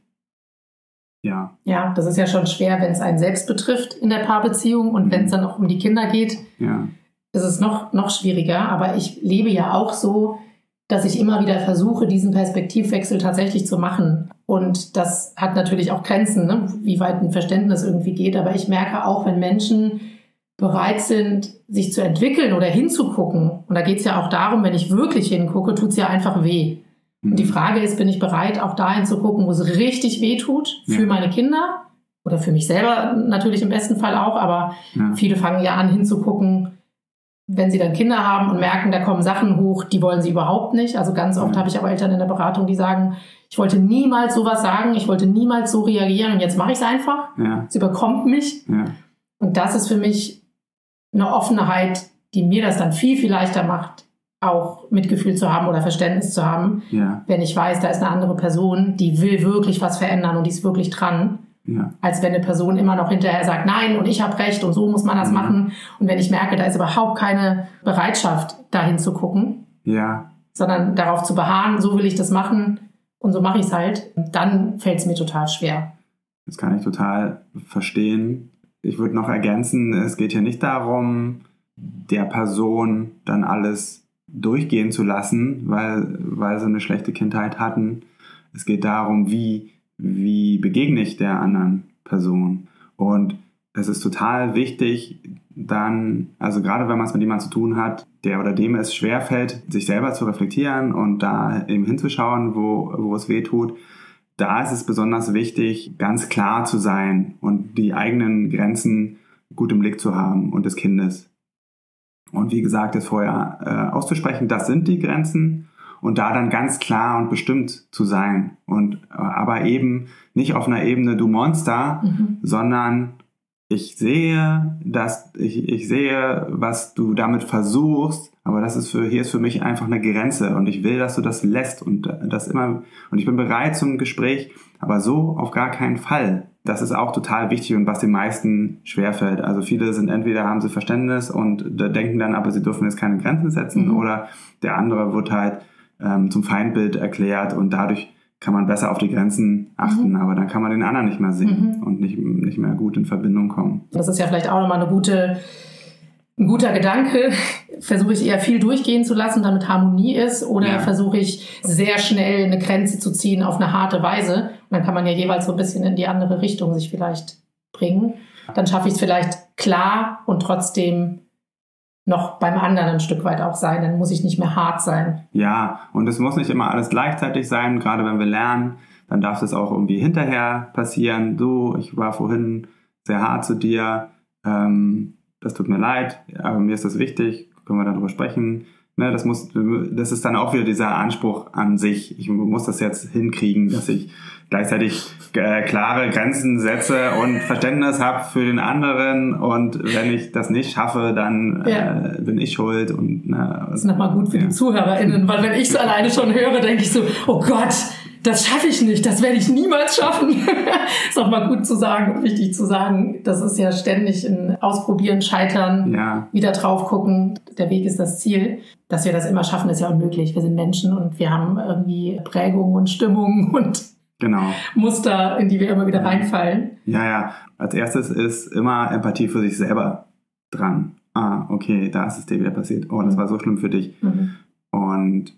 Ja. Ja, das ist ja schon schwer, wenn es einen selbst betrifft in der Paarbeziehung und mhm. wenn es dann auch um die Kinder geht, ja. ist es noch, noch schwieriger. Aber ich lebe ja auch so, dass ich immer wieder versuche, diesen Perspektivwechsel tatsächlich zu machen. Und das hat natürlich auch Grenzen, ne? wie weit ein Verständnis irgendwie geht. Aber ich merke auch, wenn Menschen bereit sind, sich zu entwickeln oder hinzugucken, und da geht es ja auch darum, wenn ich wirklich hingucke, tut es ja einfach weh. Und die mhm. Frage ist, bin ich bereit, auch dahin zu gucken, wo es richtig weh tut für ja. meine Kinder oder für mich selber natürlich im besten Fall auch, aber ja. viele fangen ja an hinzugucken, wenn sie dann Kinder haben und merken, da kommen Sachen hoch, die wollen sie überhaupt nicht. Also ganz oft ja. habe ich aber Eltern in der Beratung, die sagen, ich wollte niemals sowas sagen, ich wollte niemals so reagieren und jetzt mache ich es einfach. Es überkommt mich. Und das ist für mich eine Offenheit, die mir das dann viel, viel leichter macht, auch Mitgefühl zu haben oder Verständnis zu haben, ja. wenn ich weiß, da ist eine andere Person, die will wirklich was verändern und die ist wirklich dran. Ja. Als wenn eine Person immer noch hinterher sagt, nein, und ich habe recht und so muss man das ja. machen. Und wenn ich merke, da ist überhaupt keine Bereitschaft, dahin zu gucken, ja. sondern darauf zu beharren, so will ich das machen und so mache ich es halt, dann fällt es mir total schwer. Das kann ich total verstehen. Ich würde noch ergänzen, es geht hier nicht darum, der Person dann alles durchgehen zu lassen, weil, weil sie eine schlechte Kindheit hatten. Es geht darum, wie, wie begegne ich der anderen Person. Und es ist total wichtig, dann, also gerade wenn man es mit jemandem zu tun hat, der oder dem es schwerfällt, sich selber zu reflektieren und da eben hinzuschauen, wo, wo es weh tut, da ist es besonders wichtig, ganz klar zu sein und die eigenen Grenzen gut im Blick zu haben und des Kindes. Und wie gesagt, jetzt vorher äh, auszusprechen, das sind die Grenzen und da dann ganz klar und bestimmt zu sein. Und äh, aber eben nicht auf einer Ebene du Monster, mhm. sondern ich sehe, dass ich, ich sehe, was du damit versuchst, aber das ist für hier ist für mich einfach eine Grenze und ich will, dass du das lässt und äh, das immer und ich bin bereit zum Gespräch, aber so auf gar keinen Fall das ist auch total wichtig und was den meisten schwerfällt. Also viele sind entweder haben sie Verständnis und denken dann, aber sie dürfen jetzt keine Grenzen setzen mhm. oder der andere wird halt ähm, zum Feindbild erklärt und dadurch kann man besser auf die Grenzen achten, mhm. aber dann kann man den anderen nicht mehr sehen mhm. und nicht, nicht mehr gut in Verbindung kommen. Das ist ja vielleicht auch nochmal eine gute ein guter Gedanke. Versuche ich eher viel durchgehen zu lassen, damit Harmonie ist, oder ja. versuche ich sehr schnell eine Grenze zu ziehen auf eine harte Weise. Und dann kann man ja jeweils so ein bisschen in die andere Richtung sich vielleicht bringen. Dann schaffe ich es vielleicht klar und trotzdem noch beim anderen ein Stück weit auch sein. Dann muss ich nicht mehr hart sein. Ja, und es muss nicht immer alles gleichzeitig sein. Gerade wenn wir lernen, dann darf es auch irgendwie hinterher passieren. Du, ich war vorhin sehr hart zu dir. Ähm, das tut mir leid, aber mir ist das wichtig, können wir darüber sprechen. Ne, das, muss, das ist dann auch wieder dieser Anspruch an sich. Ich muss das jetzt hinkriegen, dass ich gleichzeitig äh, klare Grenzen setze und Verständnis habe für den anderen. Und wenn ich das nicht schaffe, dann ja. äh, bin ich schuld. Und, na, das ist nochmal gut für ja. die ZuhörerInnen, weil wenn ich es alleine schon höre, denke ich so, oh Gott, das schaffe ich nicht, das werde ich niemals schaffen. ist auch mal gut zu sagen und wichtig zu sagen. Das ist ja ständig ein Ausprobieren, Scheitern, ja. wieder drauf gucken. Der Weg ist das Ziel. Dass wir das immer schaffen, ist ja unmöglich. Wir sind Menschen und wir haben irgendwie Prägungen und Stimmungen und genau. Muster, in die wir immer wieder reinfallen. Ja, ja. Als erstes ist immer Empathie für sich selber dran. Ah, okay, da ist es dir wieder passiert. Oh, das mhm. war so schlimm für dich. Mhm. Und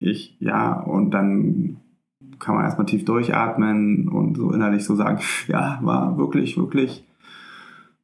ich, ja, und dann kann man erstmal tief durchatmen und so innerlich so sagen, ja, war wirklich, wirklich.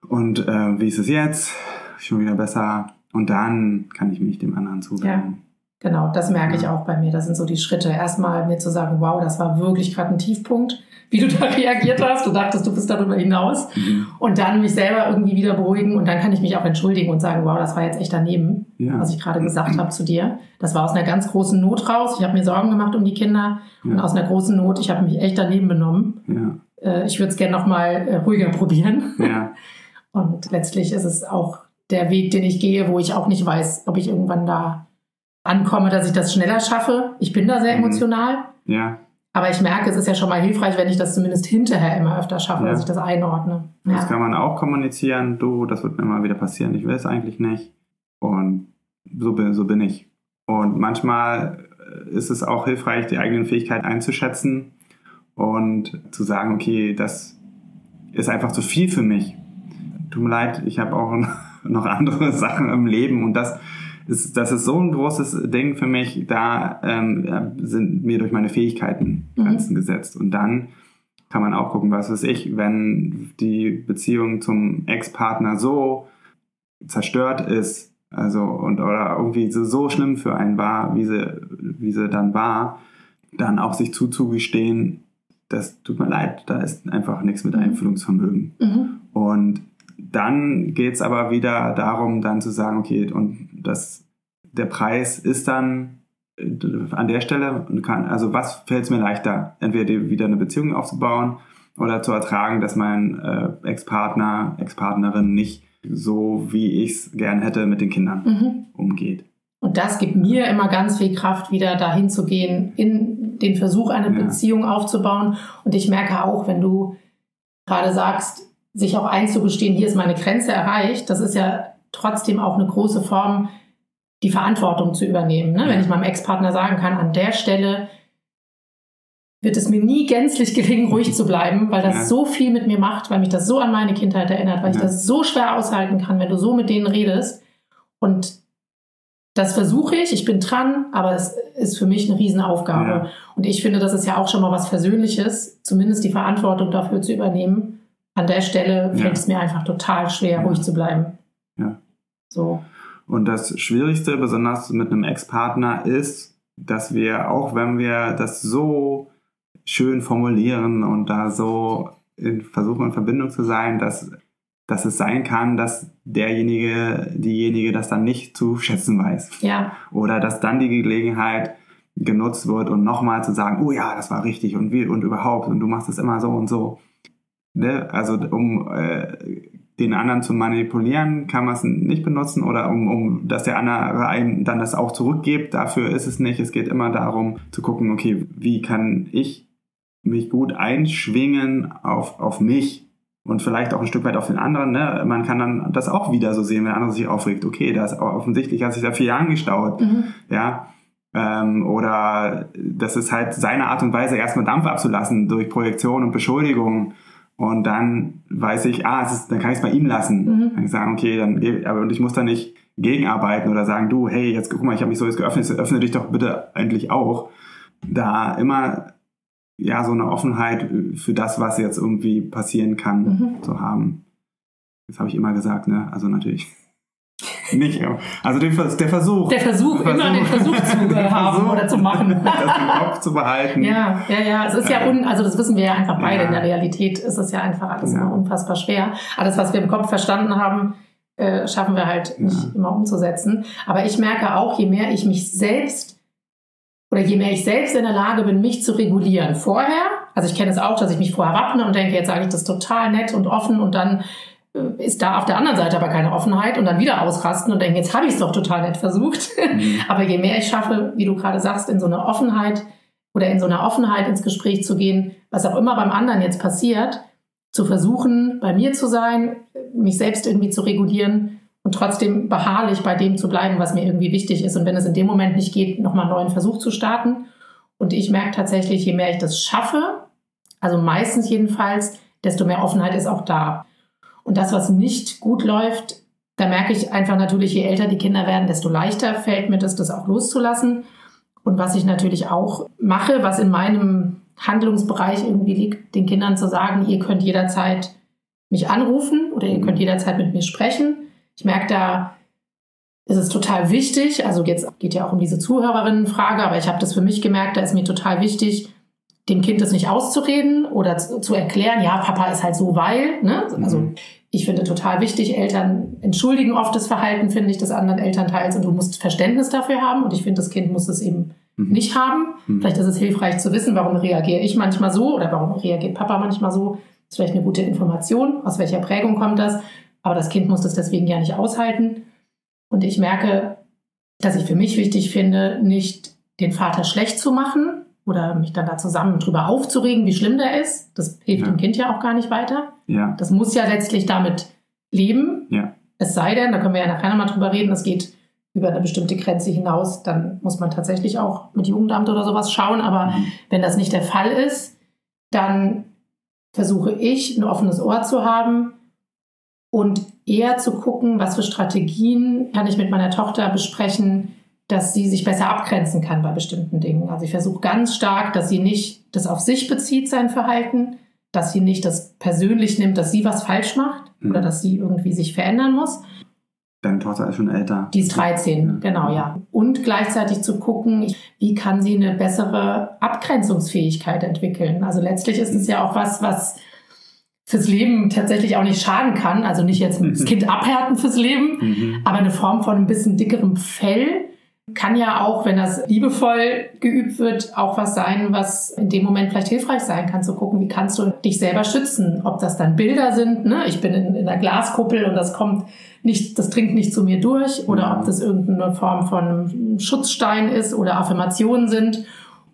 Und äh, wie ist es jetzt? Schon wieder besser. Und dann kann ich mich dem anderen zuwenden. Genau, das merke ich auch bei mir. Das sind so die Schritte. Erstmal mir zu sagen, wow, das war wirklich gerade ein Tiefpunkt, wie du da reagiert hast. Du dachtest, du bist darüber hinaus. Mhm. Und dann mich selber irgendwie wieder beruhigen und dann kann ich mich auch entschuldigen und sagen, wow, das war jetzt echt daneben, ja. was ich gerade gesagt habe zu dir. Das war aus einer ganz großen Not raus. Ich habe mir Sorgen gemacht um die Kinder ja. und aus einer großen Not, ich habe mich echt daneben benommen. Ja. Äh, ich würde es gerne nochmal äh, ruhiger probieren. Und letztlich ist es auch der Weg, den ich gehe, wo ich auch nicht weiß, ob ich irgendwann da ankomme, dass ich das schneller schaffe. Ich bin da sehr mhm. emotional. Ja. Aber ich merke, es ist ja schon mal hilfreich, wenn ich das zumindest hinterher immer öfter schaffe, ja. dass ich das einordne. Ja. Das kann man auch kommunizieren. Du, das wird mir mal wieder passieren. Ich will es eigentlich nicht. Und so bin, so bin ich. Und manchmal ist es auch hilfreich, die eigenen Fähigkeiten einzuschätzen und zu sagen, okay, das ist einfach zu viel für mich. Tut mir leid, ich habe auch noch andere Sachen im Leben und das ist, das ist so ein großes Ding für mich. Da ähm, sind mir durch meine Fähigkeiten mhm. Grenzen mhm. gesetzt. Und dann kann man auch gucken, was weiß ich, wenn die Beziehung zum Ex-Partner so zerstört ist, also und oder irgendwie so, so schlimm für einen war, wie sie, wie sie dann war, dann auch sich zuzugestehen, das tut mir leid, da ist einfach nichts mit mhm. Einfühlungsvermögen. Mhm. Und dann geht es aber wieder darum, dann zu sagen, okay, und das, der Preis ist dann äh, an der Stelle und kann, also was fällt es mir leichter, entweder wieder eine Beziehung aufzubauen oder zu ertragen, dass mein äh, Ex-Partner, Ex-Partnerin nicht so, wie ich es gern hätte, mit den Kindern mhm. umgeht. Und das gibt mir immer ganz viel Kraft, wieder dahin zu gehen, in den Versuch, eine ja. Beziehung aufzubauen. Und ich merke auch, wenn du gerade sagst, sich auch einzugestehen, hier ist meine Grenze erreicht, das ist ja trotzdem auch eine große Form, die Verantwortung zu übernehmen. Ne? Wenn ich meinem Ex-Partner sagen kann, an der Stelle wird es mir nie gänzlich gelingen, ruhig zu bleiben, weil das ja. so viel mit mir macht, weil mich das so an meine Kindheit erinnert, weil ja. ich das so schwer aushalten kann, wenn du so mit denen redest. Und das versuche ich, ich bin dran, aber es ist für mich eine Riesenaufgabe. Ja. Und ich finde, das ist ja auch schon mal was Versöhnliches, zumindest die Verantwortung dafür zu übernehmen. An der Stelle fällt es mir einfach total schwer, ruhig zu bleiben. Ja. So. Und das Schwierigste, besonders mit einem Ex-Partner, ist, dass wir, auch wenn wir das so schön formulieren und da so in, versuchen in Verbindung zu sein, dass, dass es sein kann, dass derjenige, diejenige das dann nicht zu schätzen weiß. Ja. Oder dass dann die Gelegenheit genutzt wird und nochmal zu sagen, oh ja, das war richtig und wie und überhaupt und du machst es immer so und so. Ne? Also um äh, den anderen zu manipulieren, kann man es nicht benutzen oder um, um, dass der andere einem dann das auch zurückgibt. Dafür ist es nicht. Es geht immer darum zu gucken, okay, wie kann ich mich gut einschwingen auf, auf mich und vielleicht auch ein Stück weit auf den anderen. Ne? Man kann dann das auch wieder so sehen, wenn der andere sich aufregt. Okay, da ist offensichtlich hat sich da vier Jahre gestaut. Mhm. Ja. Ähm, oder das ist halt seine Art und Weise, erstmal Dampf abzulassen durch Projektion und Beschuldigung und dann weiß ich, ah, ist, dann kann ich es bei ihm lassen. Mhm. Dann kann ich sagen, okay, dann aber und ich muss da nicht gegenarbeiten oder sagen, du, hey, jetzt guck mal, ich habe mich so jetzt geöffnet, jetzt öffne dich doch bitte endlich auch. Da immer ja so eine Offenheit für das, was jetzt irgendwie passieren kann, mhm. zu haben. Das habe ich immer gesagt, ne? Also natürlich nicht, also den, der Versuch. Der Versuch, der immer den Versuch zu haben Versuch, oder zu machen. das im Kopf zu behalten. Ja, ja, ja. Es ist ja, un, also das wissen wir ja einfach beide. Ja. In der Realität ist es ja einfach alles ja. immer unfassbar schwer. Alles, was wir im Kopf verstanden haben, äh, schaffen wir halt nicht ja. immer umzusetzen. Aber ich merke auch, je mehr ich mich selbst oder je mehr ich selbst in der Lage bin, mich zu regulieren vorher, also ich kenne es auch, dass ich mich vorher wappne und denke, jetzt sage ich das total nett und offen und dann äh, ist da auf der anderen Seite aber keine Offenheit und dann wieder ausrasten und denken, jetzt habe ich es doch total nett versucht. Mhm. aber je mehr ich schaffe, wie du gerade sagst, in so eine Offenheit oder in so einer Offenheit ins Gespräch zu gehen, was auch immer beim anderen jetzt passiert, zu versuchen, bei mir zu sein, mich selbst irgendwie zu regulieren und trotzdem beharrlich bei dem zu bleiben, was mir irgendwie wichtig ist. Und wenn es in dem Moment nicht geht, nochmal einen neuen Versuch zu starten. Und ich merke tatsächlich, je mehr ich das schaffe, also meistens jedenfalls, desto mehr Offenheit ist auch da. Und das, was nicht gut läuft, da merke ich einfach natürlich, je älter die Kinder werden, desto leichter fällt mir das, das auch loszulassen. Und was ich natürlich auch mache, was in meinem Handlungsbereich irgendwie liegt, den Kindern zu sagen, ihr könnt jederzeit mich anrufen oder ihr könnt jederzeit mit mir sprechen. Ich merke da, ist es total wichtig, also jetzt geht ja auch um diese Zuhörerinnenfrage, aber ich habe das für mich gemerkt, da ist mir total wichtig, dem Kind das nicht auszureden oder zu, zu erklären, ja, Papa ist halt so, weil, ne? Also mhm. Ich finde total wichtig, Eltern entschuldigen oft das Verhalten, finde ich, des anderen Elternteils und du musst Verständnis dafür haben und ich finde, das Kind muss es eben mhm. nicht haben. Mhm. Vielleicht ist es hilfreich zu wissen, warum reagiere ich manchmal so oder warum reagiert Papa manchmal so. Das ist vielleicht eine gute Information, aus welcher Prägung kommt das, aber das Kind muss das deswegen ja nicht aushalten. Und ich merke, dass ich für mich wichtig finde, nicht den Vater schlecht zu machen oder mich dann da zusammen drüber aufzuregen, wie schlimm der ist. Das hilft ja. dem Kind ja auch gar nicht weiter. Ja. Das muss ja letztlich damit leben. Ja. Es sei denn, da können wir ja nachher nochmal drüber reden, es geht über eine bestimmte Grenze hinaus, dann muss man tatsächlich auch mit Jugendamt oder sowas schauen. Aber mhm. wenn das nicht der Fall ist, dann versuche ich, ein offenes Ohr zu haben und eher zu gucken, was für Strategien kann ich mit meiner Tochter besprechen, dass sie sich besser abgrenzen kann bei bestimmten Dingen. Also ich versuche ganz stark, dass sie nicht das auf sich bezieht, sein Verhalten, dass sie nicht das persönlich nimmt, dass sie was falsch macht mhm. oder dass sie irgendwie sich verändern muss. Deine Tochter ist schon älter. Die ist 13, ja. genau, ja. Und gleichzeitig zu gucken, wie kann sie eine bessere Abgrenzungsfähigkeit entwickeln. Also letztlich ist es ja auch was, was fürs Leben tatsächlich auch nicht schaden kann. Also nicht jetzt das Kind abhärten fürs Leben, mhm. aber eine Form von ein bisschen dickerem Fell kann ja auch, wenn das liebevoll geübt wird, auch was sein, was in dem Moment vielleicht hilfreich sein kann, zu gucken, wie kannst du dich selber schützen. Ob das dann Bilder sind, ne? ich bin in, in einer Glaskuppel und das kommt nicht, das dringt nicht zu mir durch, oder ob das irgendeine Form von Schutzstein ist oder Affirmationen sind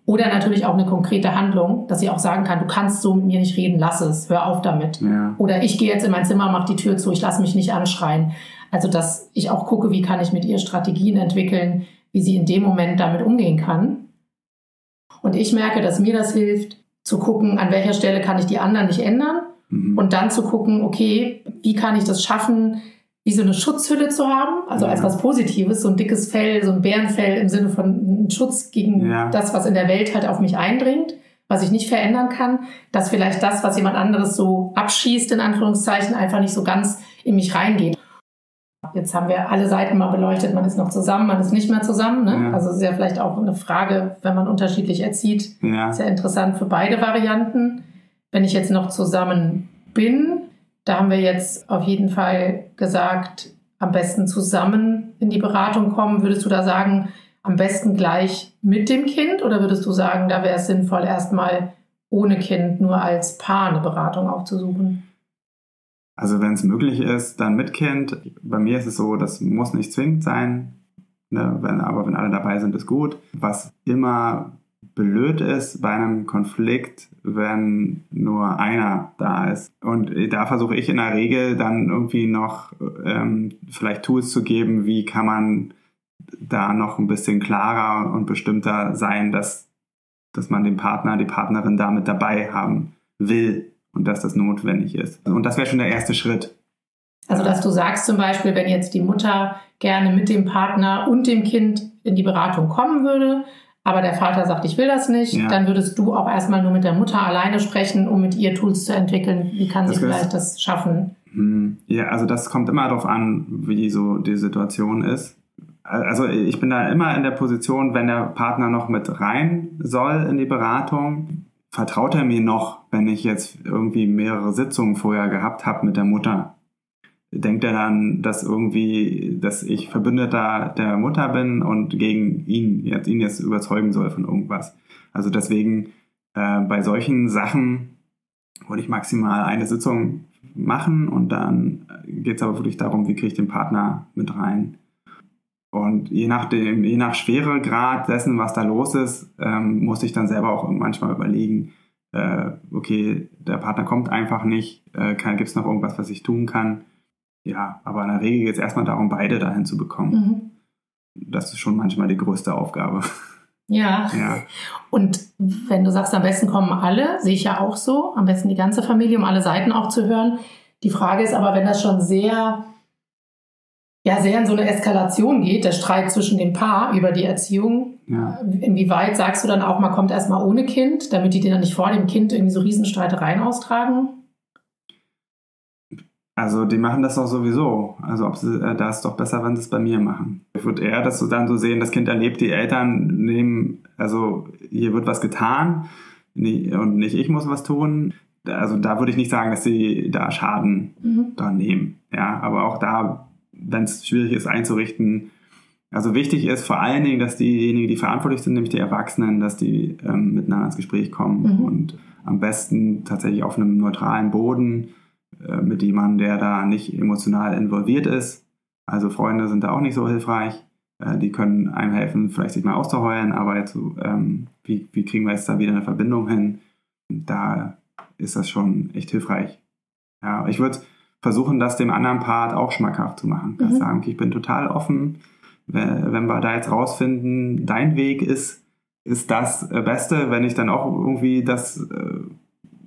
oder natürlich auch eine konkrete Handlung, dass sie auch sagen kann, du kannst so mit mir nicht reden, lass es, hör auf damit. Ja. Oder ich gehe jetzt in mein Zimmer, mach die Tür zu, ich lass mich nicht anschreien. Also dass ich auch gucke, wie kann ich mit ihr Strategien entwickeln, wie sie in dem Moment damit umgehen kann. Und ich merke, dass mir das hilft, zu gucken, an welcher Stelle kann ich die anderen nicht ändern mhm. und dann zu gucken, okay, wie kann ich das schaffen, wie so eine Schutzhülle zu haben, also ja. als was Positives, so ein dickes Fell, so ein Bärenfell im Sinne von Schutz gegen ja. das, was in der Welt halt auf mich eindringt, was ich nicht verändern kann, dass vielleicht das, was jemand anderes so abschießt, in Anführungszeichen, einfach nicht so ganz in mich reingeht. Jetzt haben wir alle Seiten mal beleuchtet, man ist noch zusammen, man ist nicht mehr zusammen. Ne? Ja. Also ist ja vielleicht auch eine Frage, wenn man unterschiedlich erzieht, ja. ist ja interessant für beide Varianten. Wenn ich jetzt noch zusammen bin, da haben wir jetzt auf jeden Fall gesagt, am besten zusammen in die Beratung kommen. Würdest du da sagen, am besten gleich mit dem Kind oder würdest du sagen, da wäre es sinnvoll, erstmal ohne Kind nur als Paar eine Beratung aufzusuchen? Also wenn es möglich ist, dann mit Kind. Bei mir ist es so, das muss nicht zwingend sein, ne, wenn, aber wenn alle dabei sind, ist gut. Was immer blöd ist bei einem Konflikt, wenn nur einer da ist. Und da versuche ich in der Regel dann irgendwie noch ähm, vielleicht Tools zu geben, wie kann man da noch ein bisschen klarer und bestimmter sein, dass, dass man den Partner, die Partnerin damit dabei haben will und dass das notwendig ist. Und das wäre schon der erste Schritt. Also, dass du sagst zum Beispiel, wenn jetzt die Mutter gerne mit dem Partner und dem Kind in die Beratung kommen würde, aber der Vater sagt, ich will das nicht, ja. dann würdest du auch erstmal nur mit der Mutter alleine sprechen, um mit ihr Tools zu entwickeln. Wie kann sie das vielleicht das schaffen? Hm. Ja, also das kommt immer darauf an, wie so die Situation ist. Also ich bin da immer in der Position, wenn der Partner noch mit rein soll in die Beratung, vertraut er mir noch, wenn ich jetzt irgendwie mehrere Sitzungen vorher gehabt habe mit der Mutter? denkt er dann, dass irgendwie, dass ich Verbündeter der Mutter bin und gegen ihn, jetzt, ihn jetzt überzeugen soll von irgendwas. Also deswegen äh, bei solchen Sachen würde ich maximal eine Sitzung machen und dann geht es aber wirklich darum, wie kriege ich den Partner mit rein. Und je nach dem, je nach Schweregrad dessen, was da los ist, ähm, muss ich dann selber auch manchmal überlegen, äh, okay, der Partner kommt einfach nicht, äh, gibt es noch irgendwas, was ich tun kann? Ja, aber in der Regel geht es erstmal darum, beide dahin zu bekommen. Mhm. Das ist schon manchmal die größte Aufgabe. Ja. ja. Und wenn du sagst, am besten kommen alle, sehe ich ja auch so, am besten die ganze Familie, um alle Seiten auch zu hören. Die Frage ist aber, wenn das schon sehr, ja, sehr in so eine Eskalation geht, der Streit zwischen dem Paar über die Erziehung, ja. inwieweit sagst du dann auch, man kommt erstmal ohne Kind, damit die dir dann nicht vor dem Kind irgendwie so Riesenstreitereien austragen? Also die machen das doch sowieso. Also ob sie, äh, da ist doch besser, wenn sie es bei mir machen. Ich würde eher das so dann so sehen, das Kind erlebt, die Eltern nehmen, also hier wird was getan und nicht ich muss was tun. Also da würde ich nicht sagen, dass sie da Schaden mhm. dran nehmen. Ja, aber auch da, wenn es schwierig ist einzurichten, also wichtig ist vor allen Dingen, dass diejenigen, die verantwortlich sind, nämlich die Erwachsenen, dass die ähm, miteinander ins Gespräch kommen mhm. und am besten tatsächlich auf einem neutralen Boden äh, mit jemandem, der da nicht emotional involviert ist. Also Freunde sind da auch nicht so hilfreich. Äh, die können einem helfen, vielleicht sich mal auszuheulen, aber jetzt, ähm, wie, wie kriegen wir jetzt da wieder eine Verbindung hin? Da ist das schon echt hilfreich. Ja, ich würde versuchen, das dem anderen Part auch schmackhaft zu machen. Mhm. Sagen, okay, ich bin total offen. Wenn wir da jetzt rausfinden, dein Weg ist, ist das Beste, wenn ich dann auch irgendwie das äh,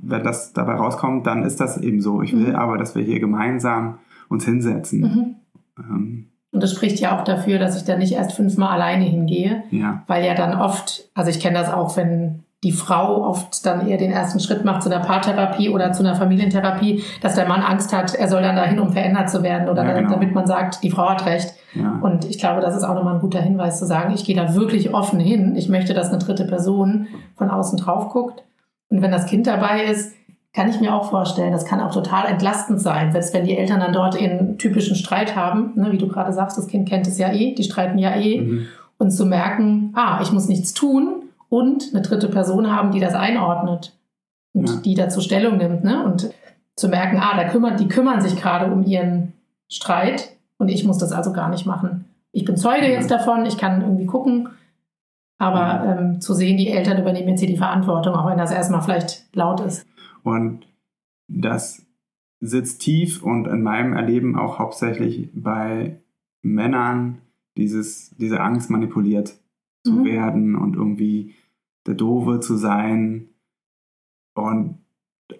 wenn das dabei rauskommt, dann ist das eben so. Ich will mhm. aber, dass wir hier gemeinsam uns hinsetzen. Mhm. Ähm, und das spricht ja auch dafür, dass ich dann nicht erst fünfmal alleine hingehe, ja. weil ja dann oft, also ich kenne das auch, wenn die Frau oft dann eher den ersten Schritt macht zu einer Paartherapie oder zu einer Familientherapie, dass der Mann Angst hat, er soll dann dahin, um verändert zu werden oder ja, genau. damit man sagt, die Frau hat recht. Ja. Und ich glaube, das ist auch nochmal ein guter Hinweis zu sagen, ich gehe da wirklich offen hin. Ich möchte, dass eine dritte Person von außen drauf guckt und wenn das Kind dabei ist, kann ich mir auch vorstellen, das kann auch total entlastend sein, selbst wenn die Eltern dann dort einen typischen Streit haben, ne, wie du gerade sagst, das Kind kennt es ja eh, die streiten ja eh, mhm. und zu merken, ah, ich muss nichts tun und eine dritte Person haben, die das einordnet und ja. die dazu Stellung nimmt, ne? Und zu merken, ah, da kümmert, die kümmern sich gerade um ihren Streit und ich muss das also gar nicht machen. Ich bin Zeuge jetzt davon, ich kann irgendwie gucken, aber ähm, zu sehen, die Eltern übernehmen jetzt hier die Verantwortung, auch wenn das erstmal vielleicht laut ist. Und das sitzt tief und in meinem Erleben auch hauptsächlich bei Männern, dieses, diese Angst manipuliert zu mhm. werden und irgendwie der Doofe zu sein. Und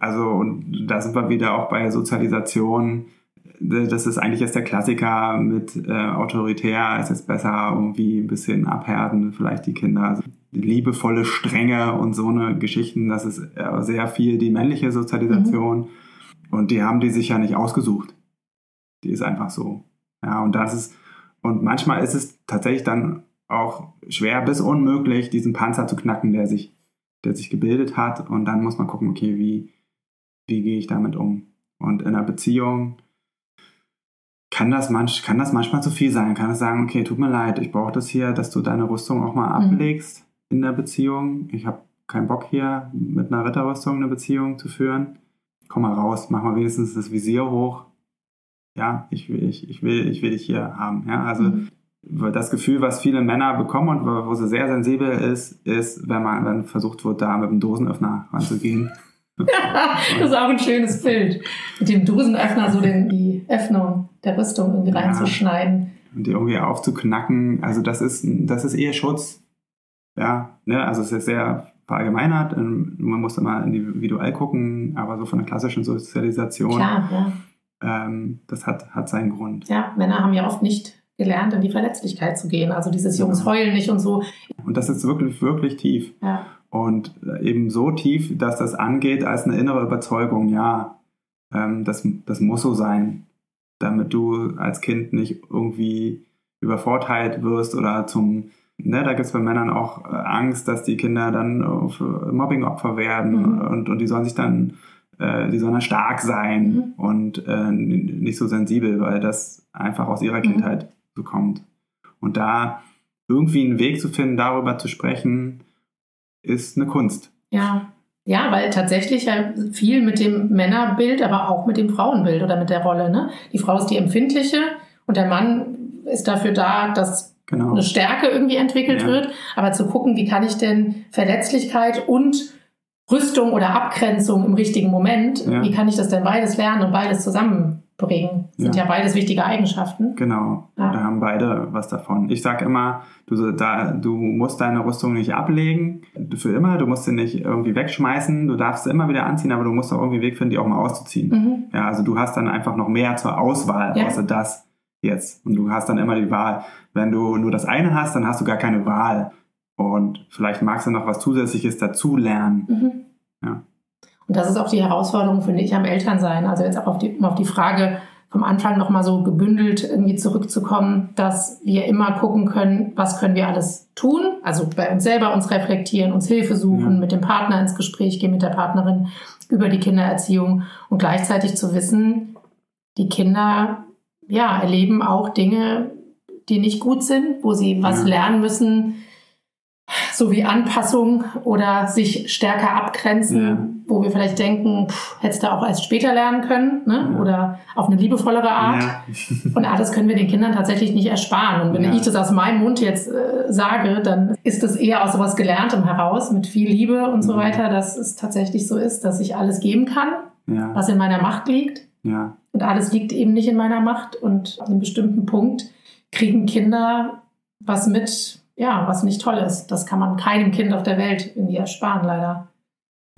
also, und da sind wir wieder auch bei Sozialisation das ist eigentlich jetzt der Klassiker mit äh, autoritär, es ist besser irgendwie ein bisschen abhärten, vielleicht die Kinder. Also liebevolle Strenge und so eine Geschichten, das ist äh, sehr viel die männliche Sozialisation. Mhm. Und die haben die sich ja nicht ausgesucht. Die ist einfach so. Ja, und das ist, und manchmal ist es tatsächlich dann auch schwer bis unmöglich, diesen Panzer zu knacken, der sich, der sich gebildet hat. Und dann muss man gucken, okay, wie, wie gehe ich damit um? Und in einer Beziehung kann das, manch, kann das manchmal zu viel sein. Kann es sagen, okay, tut mir leid, ich brauche das hier, dass du deine Rüstung auch mal mhm. ablegst mhm. in der Beziehung. Ich habe keinen Bock hier mit einer Ritterrüstung eine Beziehung zu führen. Komm mal raus, mach mal wenigstens das Visier hoch. Ja, ich will, ich, ich will, ich will dich hier haben. Ja, also mhm. Das Gefühl, was viele Männer bekommen und wo sie sehr sensibel ist, ist, wenn man wenn versucht wird, da mit dem Dosenöffner ranzugehen. das ist auch ein schönes Bild. Mit dem Dosenöffner so den, die Öffnung der Rüstung irgendwie ja. reinzuschneiden. Und die irgendwie aufzuknacken. Also das ist, das ist eher Schutz. Ja, ne? also es ist sehr verallgemeinert. Man muss immer individuell gucken, aber so von der klassischen Sozialisation. Klar, ja. Ähm, das hat, hat seinen Grund. Ja, Männer haben ja oft nicht gelernt, in die Verletzlichkeit zu gehen. Also dieses Jungs heulen nicht und so. Und das ist wirklich, wirklich tief. Ja. Und eben so tief, dass das angeht als eine innere Überzeugung, ja, ähm, das, das muss so sein, damit du als Kind nicht irgendwie übervorteilt wirst oder zum, ne, da gibt es bei Männern auch äh, Angst, dass die Kinder dann Mobbingopfer werden mhm. und, und die sollen sich dann, äh, die sollen dann stark sein mhm. und äh, nicht so sensibel, weil das einfach aus ihrer mhm. Kindheit so kommt. Und da irgendwie einen Weg zu finden, darüber zu sprechen, ist eine Kunst. Ja. Ja, weil tatsächlich ja viel mit dem Männerbild, aber auch mit dem Frauenbild oder mit der Rolle. Ne? Die Frau ist die empfindliche und der Mann ist dafür da, dass genau. eine Stärke irgendwie entwickelt ja. wird. Aber zu gucken, wie kann ich denn Verletzlichkeit und Rüstung oder Abgrenzung im richtigen Moment, ja. wie kann ich das denn beides lernen und beides zusammen bringen. Sind ja, ja beides wichtige Eigenschaften. Genau. Ja. Da haben beide was davon. Ich sage immer, du, da, du musst deine Rüstung nicht ablegen für immer. Du musst sie nicht irgendwie wegschmeißen. Du darfst sie immer wieder anziehen, aber du musst auch irgendwie Weg finden, die auch mal auszuziehen. Mhm. Ja, also du hast dann einfach noch mehr zur Auswahl, ja. außer das jetzt. Und du hast dann immer die Wahl. Wenn du nur das eine hast, dann hast du gar keine Wahl. Und vielleicht magst du noch was Zusätzliches dazu lernen. Mhm. Ja. Und das ist auch die Herausforderung, finde ich, am Elternsein. Also jetzt auch auf die, um auf die Frage vom Anfang nochmal so gebündelt irgendwie zurückzukommen, dass wir immer gucken können, was können wir alles tun. Also bei uns selber uns reflektieren, uns Hilfe suchen, ja. mit dem Partner ins Gespräch gehen, mit der Partnerin über die Kindererziehung und gleichzeitig zu wissen, die Kinder ja, erleben auch Dinge, die nicht gut sind, wo sie was ja. lernen müssen, so wie Anpassung oder sich stärker abgrenzen, ja. Wo wir vielleicht denken, pff, hättest du auch erst später lernen können ne? Ja. oder auf eine liebevollere Art. Ja. und alles können wir den Kindern tatsächlich nicht ersparen. Und wenn ich das aus meinem Mund jetzt äh, sage, dann ist das eher aus sowas Gelerntem heraus, mit viel Liebe und so mhm. weiter, dass es tatsächlich so ist, dass ich alles geben kann, was in meiner Macht liegt. Und alles liegt eben nicht in meiner Macht. Und an einem bestimmten Punkt kriegen Kinder was mit, ja, was nicht toll ist. Das kann man keinem Kind auf der Welt irgendwie ersparen, leider.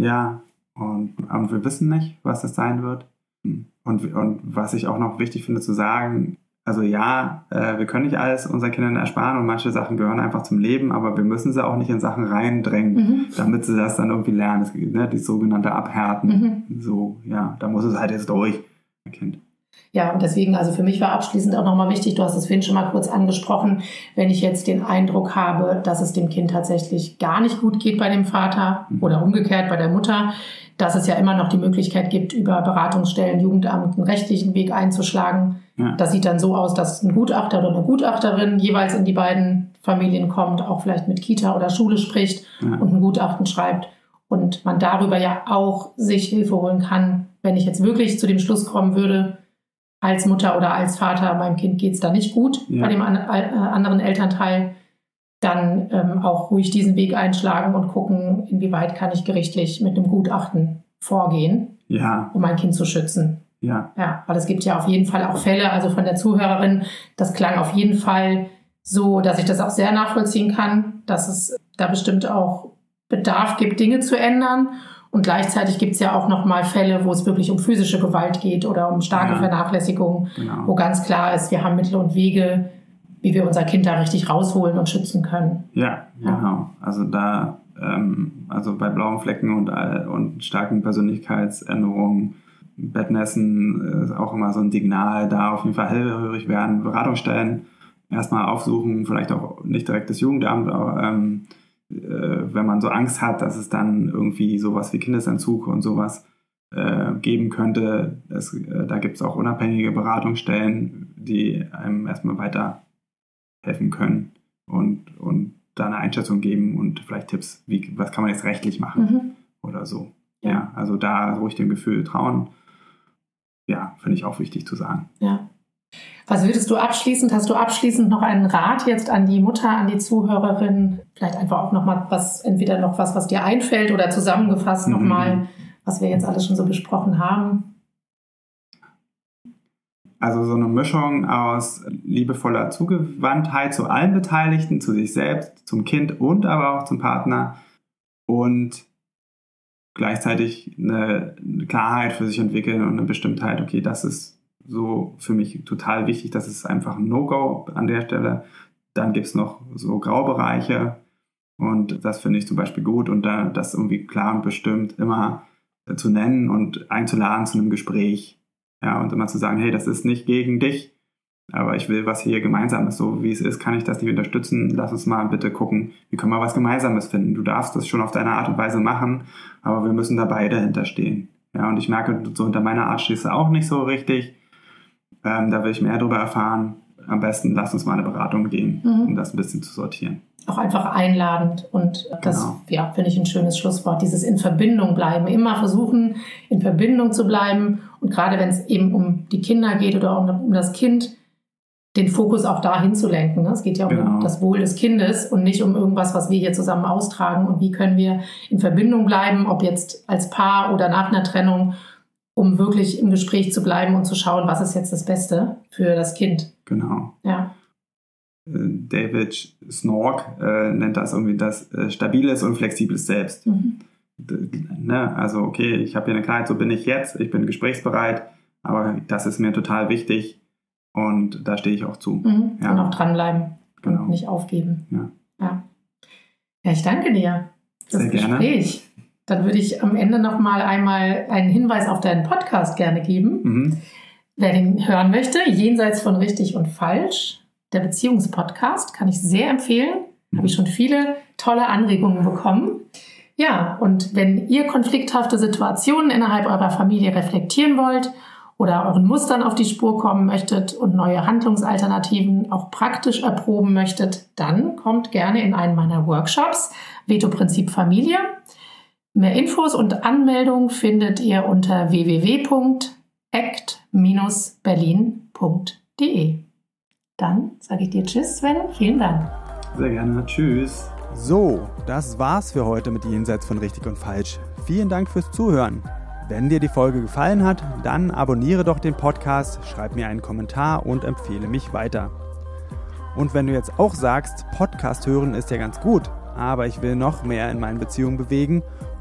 Ja, und, und wir wissen nicht, was das sein wird. Und, und was ich auch noch wichtig finde zu sagen, also ja, äh, wir können nicht alles unseren Kindern ersparen und manche Sachen gehören einfach zum Leben, aber wir müssen sie auch nicht in Sachen reindrängen, mhm. damit sie das dann irgendwie lernen. Das, ne, die sogenannte Abhärten. Mhm. So, ja, da muss es halt jetzt durch, ein Kind. Ja, und deswegen, also für mich war abschließend auch nochmal wichtig, du hast es vorhin schon mal kurz angesprochen, wenn ich jetzt den Eindruck habe, dass es dem Kind tatsächlich gar nicht gut geht bei dem Vater mhm. oder umgekehrt bei der Mutter, dass es ja immer noch die Möglichkeit gibt, über Beratungsstellen, Jugendamt einen rechtlichen Weg einzuschlagen. Ja. Das sieht dann so aus, dass ein Gutachter oder eine Gutachterin jeweils in die beiden Familien kommt, auch vielleicht mit Kita oder Schule spricht ja. und ein Gutachten schreibt. Und man darüber ja auch sich Hilfe holen kann, wenn ich jetzt wirklich zu dem Schluss kommen würde, als Mutter oder als Vater, meinem Kind geht es da nicht gut ja. bei dem an, äh, anderen Elternteil, dann ähm, auch ruhig diesen Weg einschlagen und gucken, inwieweit kann ich gerichtlich mit einem Gutachten vorgehen, ja. um mein Kind zu schützen. Ja. Ja, weil es gibt ja auf jeden Fall auch Fälle, also von der Zuhörerin, das klang auf jeden Fall so, dass ich das auch sehr nachvollziehen kann, dass es da bestimmt auch Bedarf gibt, Dinge zu ändern. Und gleichzeitig gibt es ja auch noch mal Fälle, wo es wirklich um physische Gewalt geht oder um starke ja. Vernachlässigung, genau. wo ganz klar ist, wir haben Mittel und Wege, wie wir unser Kind da richtig rausholen und schützen können. Ja, ja. genau. Also da, ähm, also bei blauen Flecken und, und starken Persönlichkeitsänderungen, Bettnässen ist auch immer so ein Signal, da auf jeden Fall hellhörig werden, Beratungsstellen erstmal aufsuchen, vielleicht auch nicht direkt das Jugendamt, aber ähm, äh, wenn man so Angst hat, dass es dann irgendwie sowas wie Kindesentzug und sowas äh, geben könnte. Das, äh, da gibt es auch unabhängige Beratungsstellen, die einem erstmal weiterhelfen können und, und da eine Einschätzung geben und vielleicht Tipps, wie, was kann man jetzt rechtlich machen mhm. oder so. Ja. ja, also da ruhig dem Gefühl trauen. Ja, finde ich auch wichtig zu sagen. Ja. Was würdest du abschließend, hast du abschließend noch einen Rat jetzt an die Mutter, an die Zuhörerin? Vielleicht einfach auch nochmal was, entweder noch was, was dir einfällt oder zusammengefasst mhm. nochmal, was wir jetzt alles schon so besprochen haben? Also so eine Mischung aus liebevoller Zugewandtheit zu allen Beteiligten, zu sich selbst, zum Kind und aber auch zum Partner und gleichzeitig eine Klarheit für sich entwickeln und eine Bestimmtheit, okay, das ist so für mich total wichtig. Das ist einfach ein No-Go an der Stelle. Dann gibt es noch so Graubereiche und das finde ich zum Beispiel gut und da das irgendwie klar und bestimmt immer zu nennen und einzuladen zu einem Gespräch. Ja, und immer zu sagen, hey, das ist nicht gegen dich, aber ich will was hier Gemeinsames, so wie es ist, kann ich das nicht unterstützen. Lass uns mal bitte gucken, wie können wir was Gemeinsames finden. Du darfst das schon auf deine Art und Weise machen, aber wir müssen da beide hinterstehen. Ja, und ich merke, so hinter meiner Art stehst du auch nicht so richtig. Ähm, da will ich mehr darüber erfahren. Am besten lass uns mal eine Beratung gehen, mhm. um das ein bisschen zu sortieren. Auch einfach einladend und das genau. ja, finde ich ein schönes Schlusswort, dieses in Verbindung bleiben. Immer versuchen, in Verbindung zu bleiben und gerade wenn es eben um die Kinder geht oder um, um das Kind, den Fokus auch dahin zu lenken. Ne? Es geht ja um genau. das Wohl des Kindes und nicht um irgendwas, was wir hier zusammen austragen und wie können wir in Verbindung bleiben, ob jetzt als Paar oder nach einer Trennung um wirklich im Gespräch zu bleiben und zu schauen, was ist jetzt das Beste für das Kind. Genau. Ja. Äh, David Snork äh, nennt das irgendwie das äh, stabiles und flexibles Selbst. Mhm. Ne? Also, okay, ich habe hier eine Klarheit, so bin ich jetzt, ich bin gesprächsbereit, aber das ist mir total wichtig und da stehe ich auch zu. Mhm. Ja. Und auch dranbleiben genau. und nicht aufgeben. Ja. ja. Ja, ich danke dir. Das Sehr Gespräch. Gerne. Dann würde ich am Ende noch mal einmal einen Hinweis auf deinen Podcast gerne geben. Mhm. Wer den hören möchte, jenseits von richtig und falsch, der Beziehungspodcast, kann ich sehr empfehlen. Mhm. Habe ich schon viele tolle Anregungen bekommen. Ja, und wenn ihr konflikthafte Situationen innerhalb eurer Familie reflektieren wollt oder euren Mustern auf die Spur kommen möchtet und neue Handlungsalternativen auch praktisch erproben möchtet, dann kommt gerne in einen meiner Workshops Veto-Prinzip Familie. Mehr Infos und Anmeldung findet ihr unter www.act-berlin.de. Dann sage ich dir Tschüss, Sven. Vielen Dank. Sehr gerne. Tschüss. So, das war's für heute mit Jenseits von Richtig und Falsch. Vielen Dank fürs Zuhören. Wenn dir die Folge gefallen hat, dann abonniere doch den Podcast, schreib mir einen Kommentar und empfehle mich weiter. Und wenn du jetzt auch sagst, Podcast hören ist ja ganz gut, aber ich will noch mehr in meinen Beziehungen bewegen,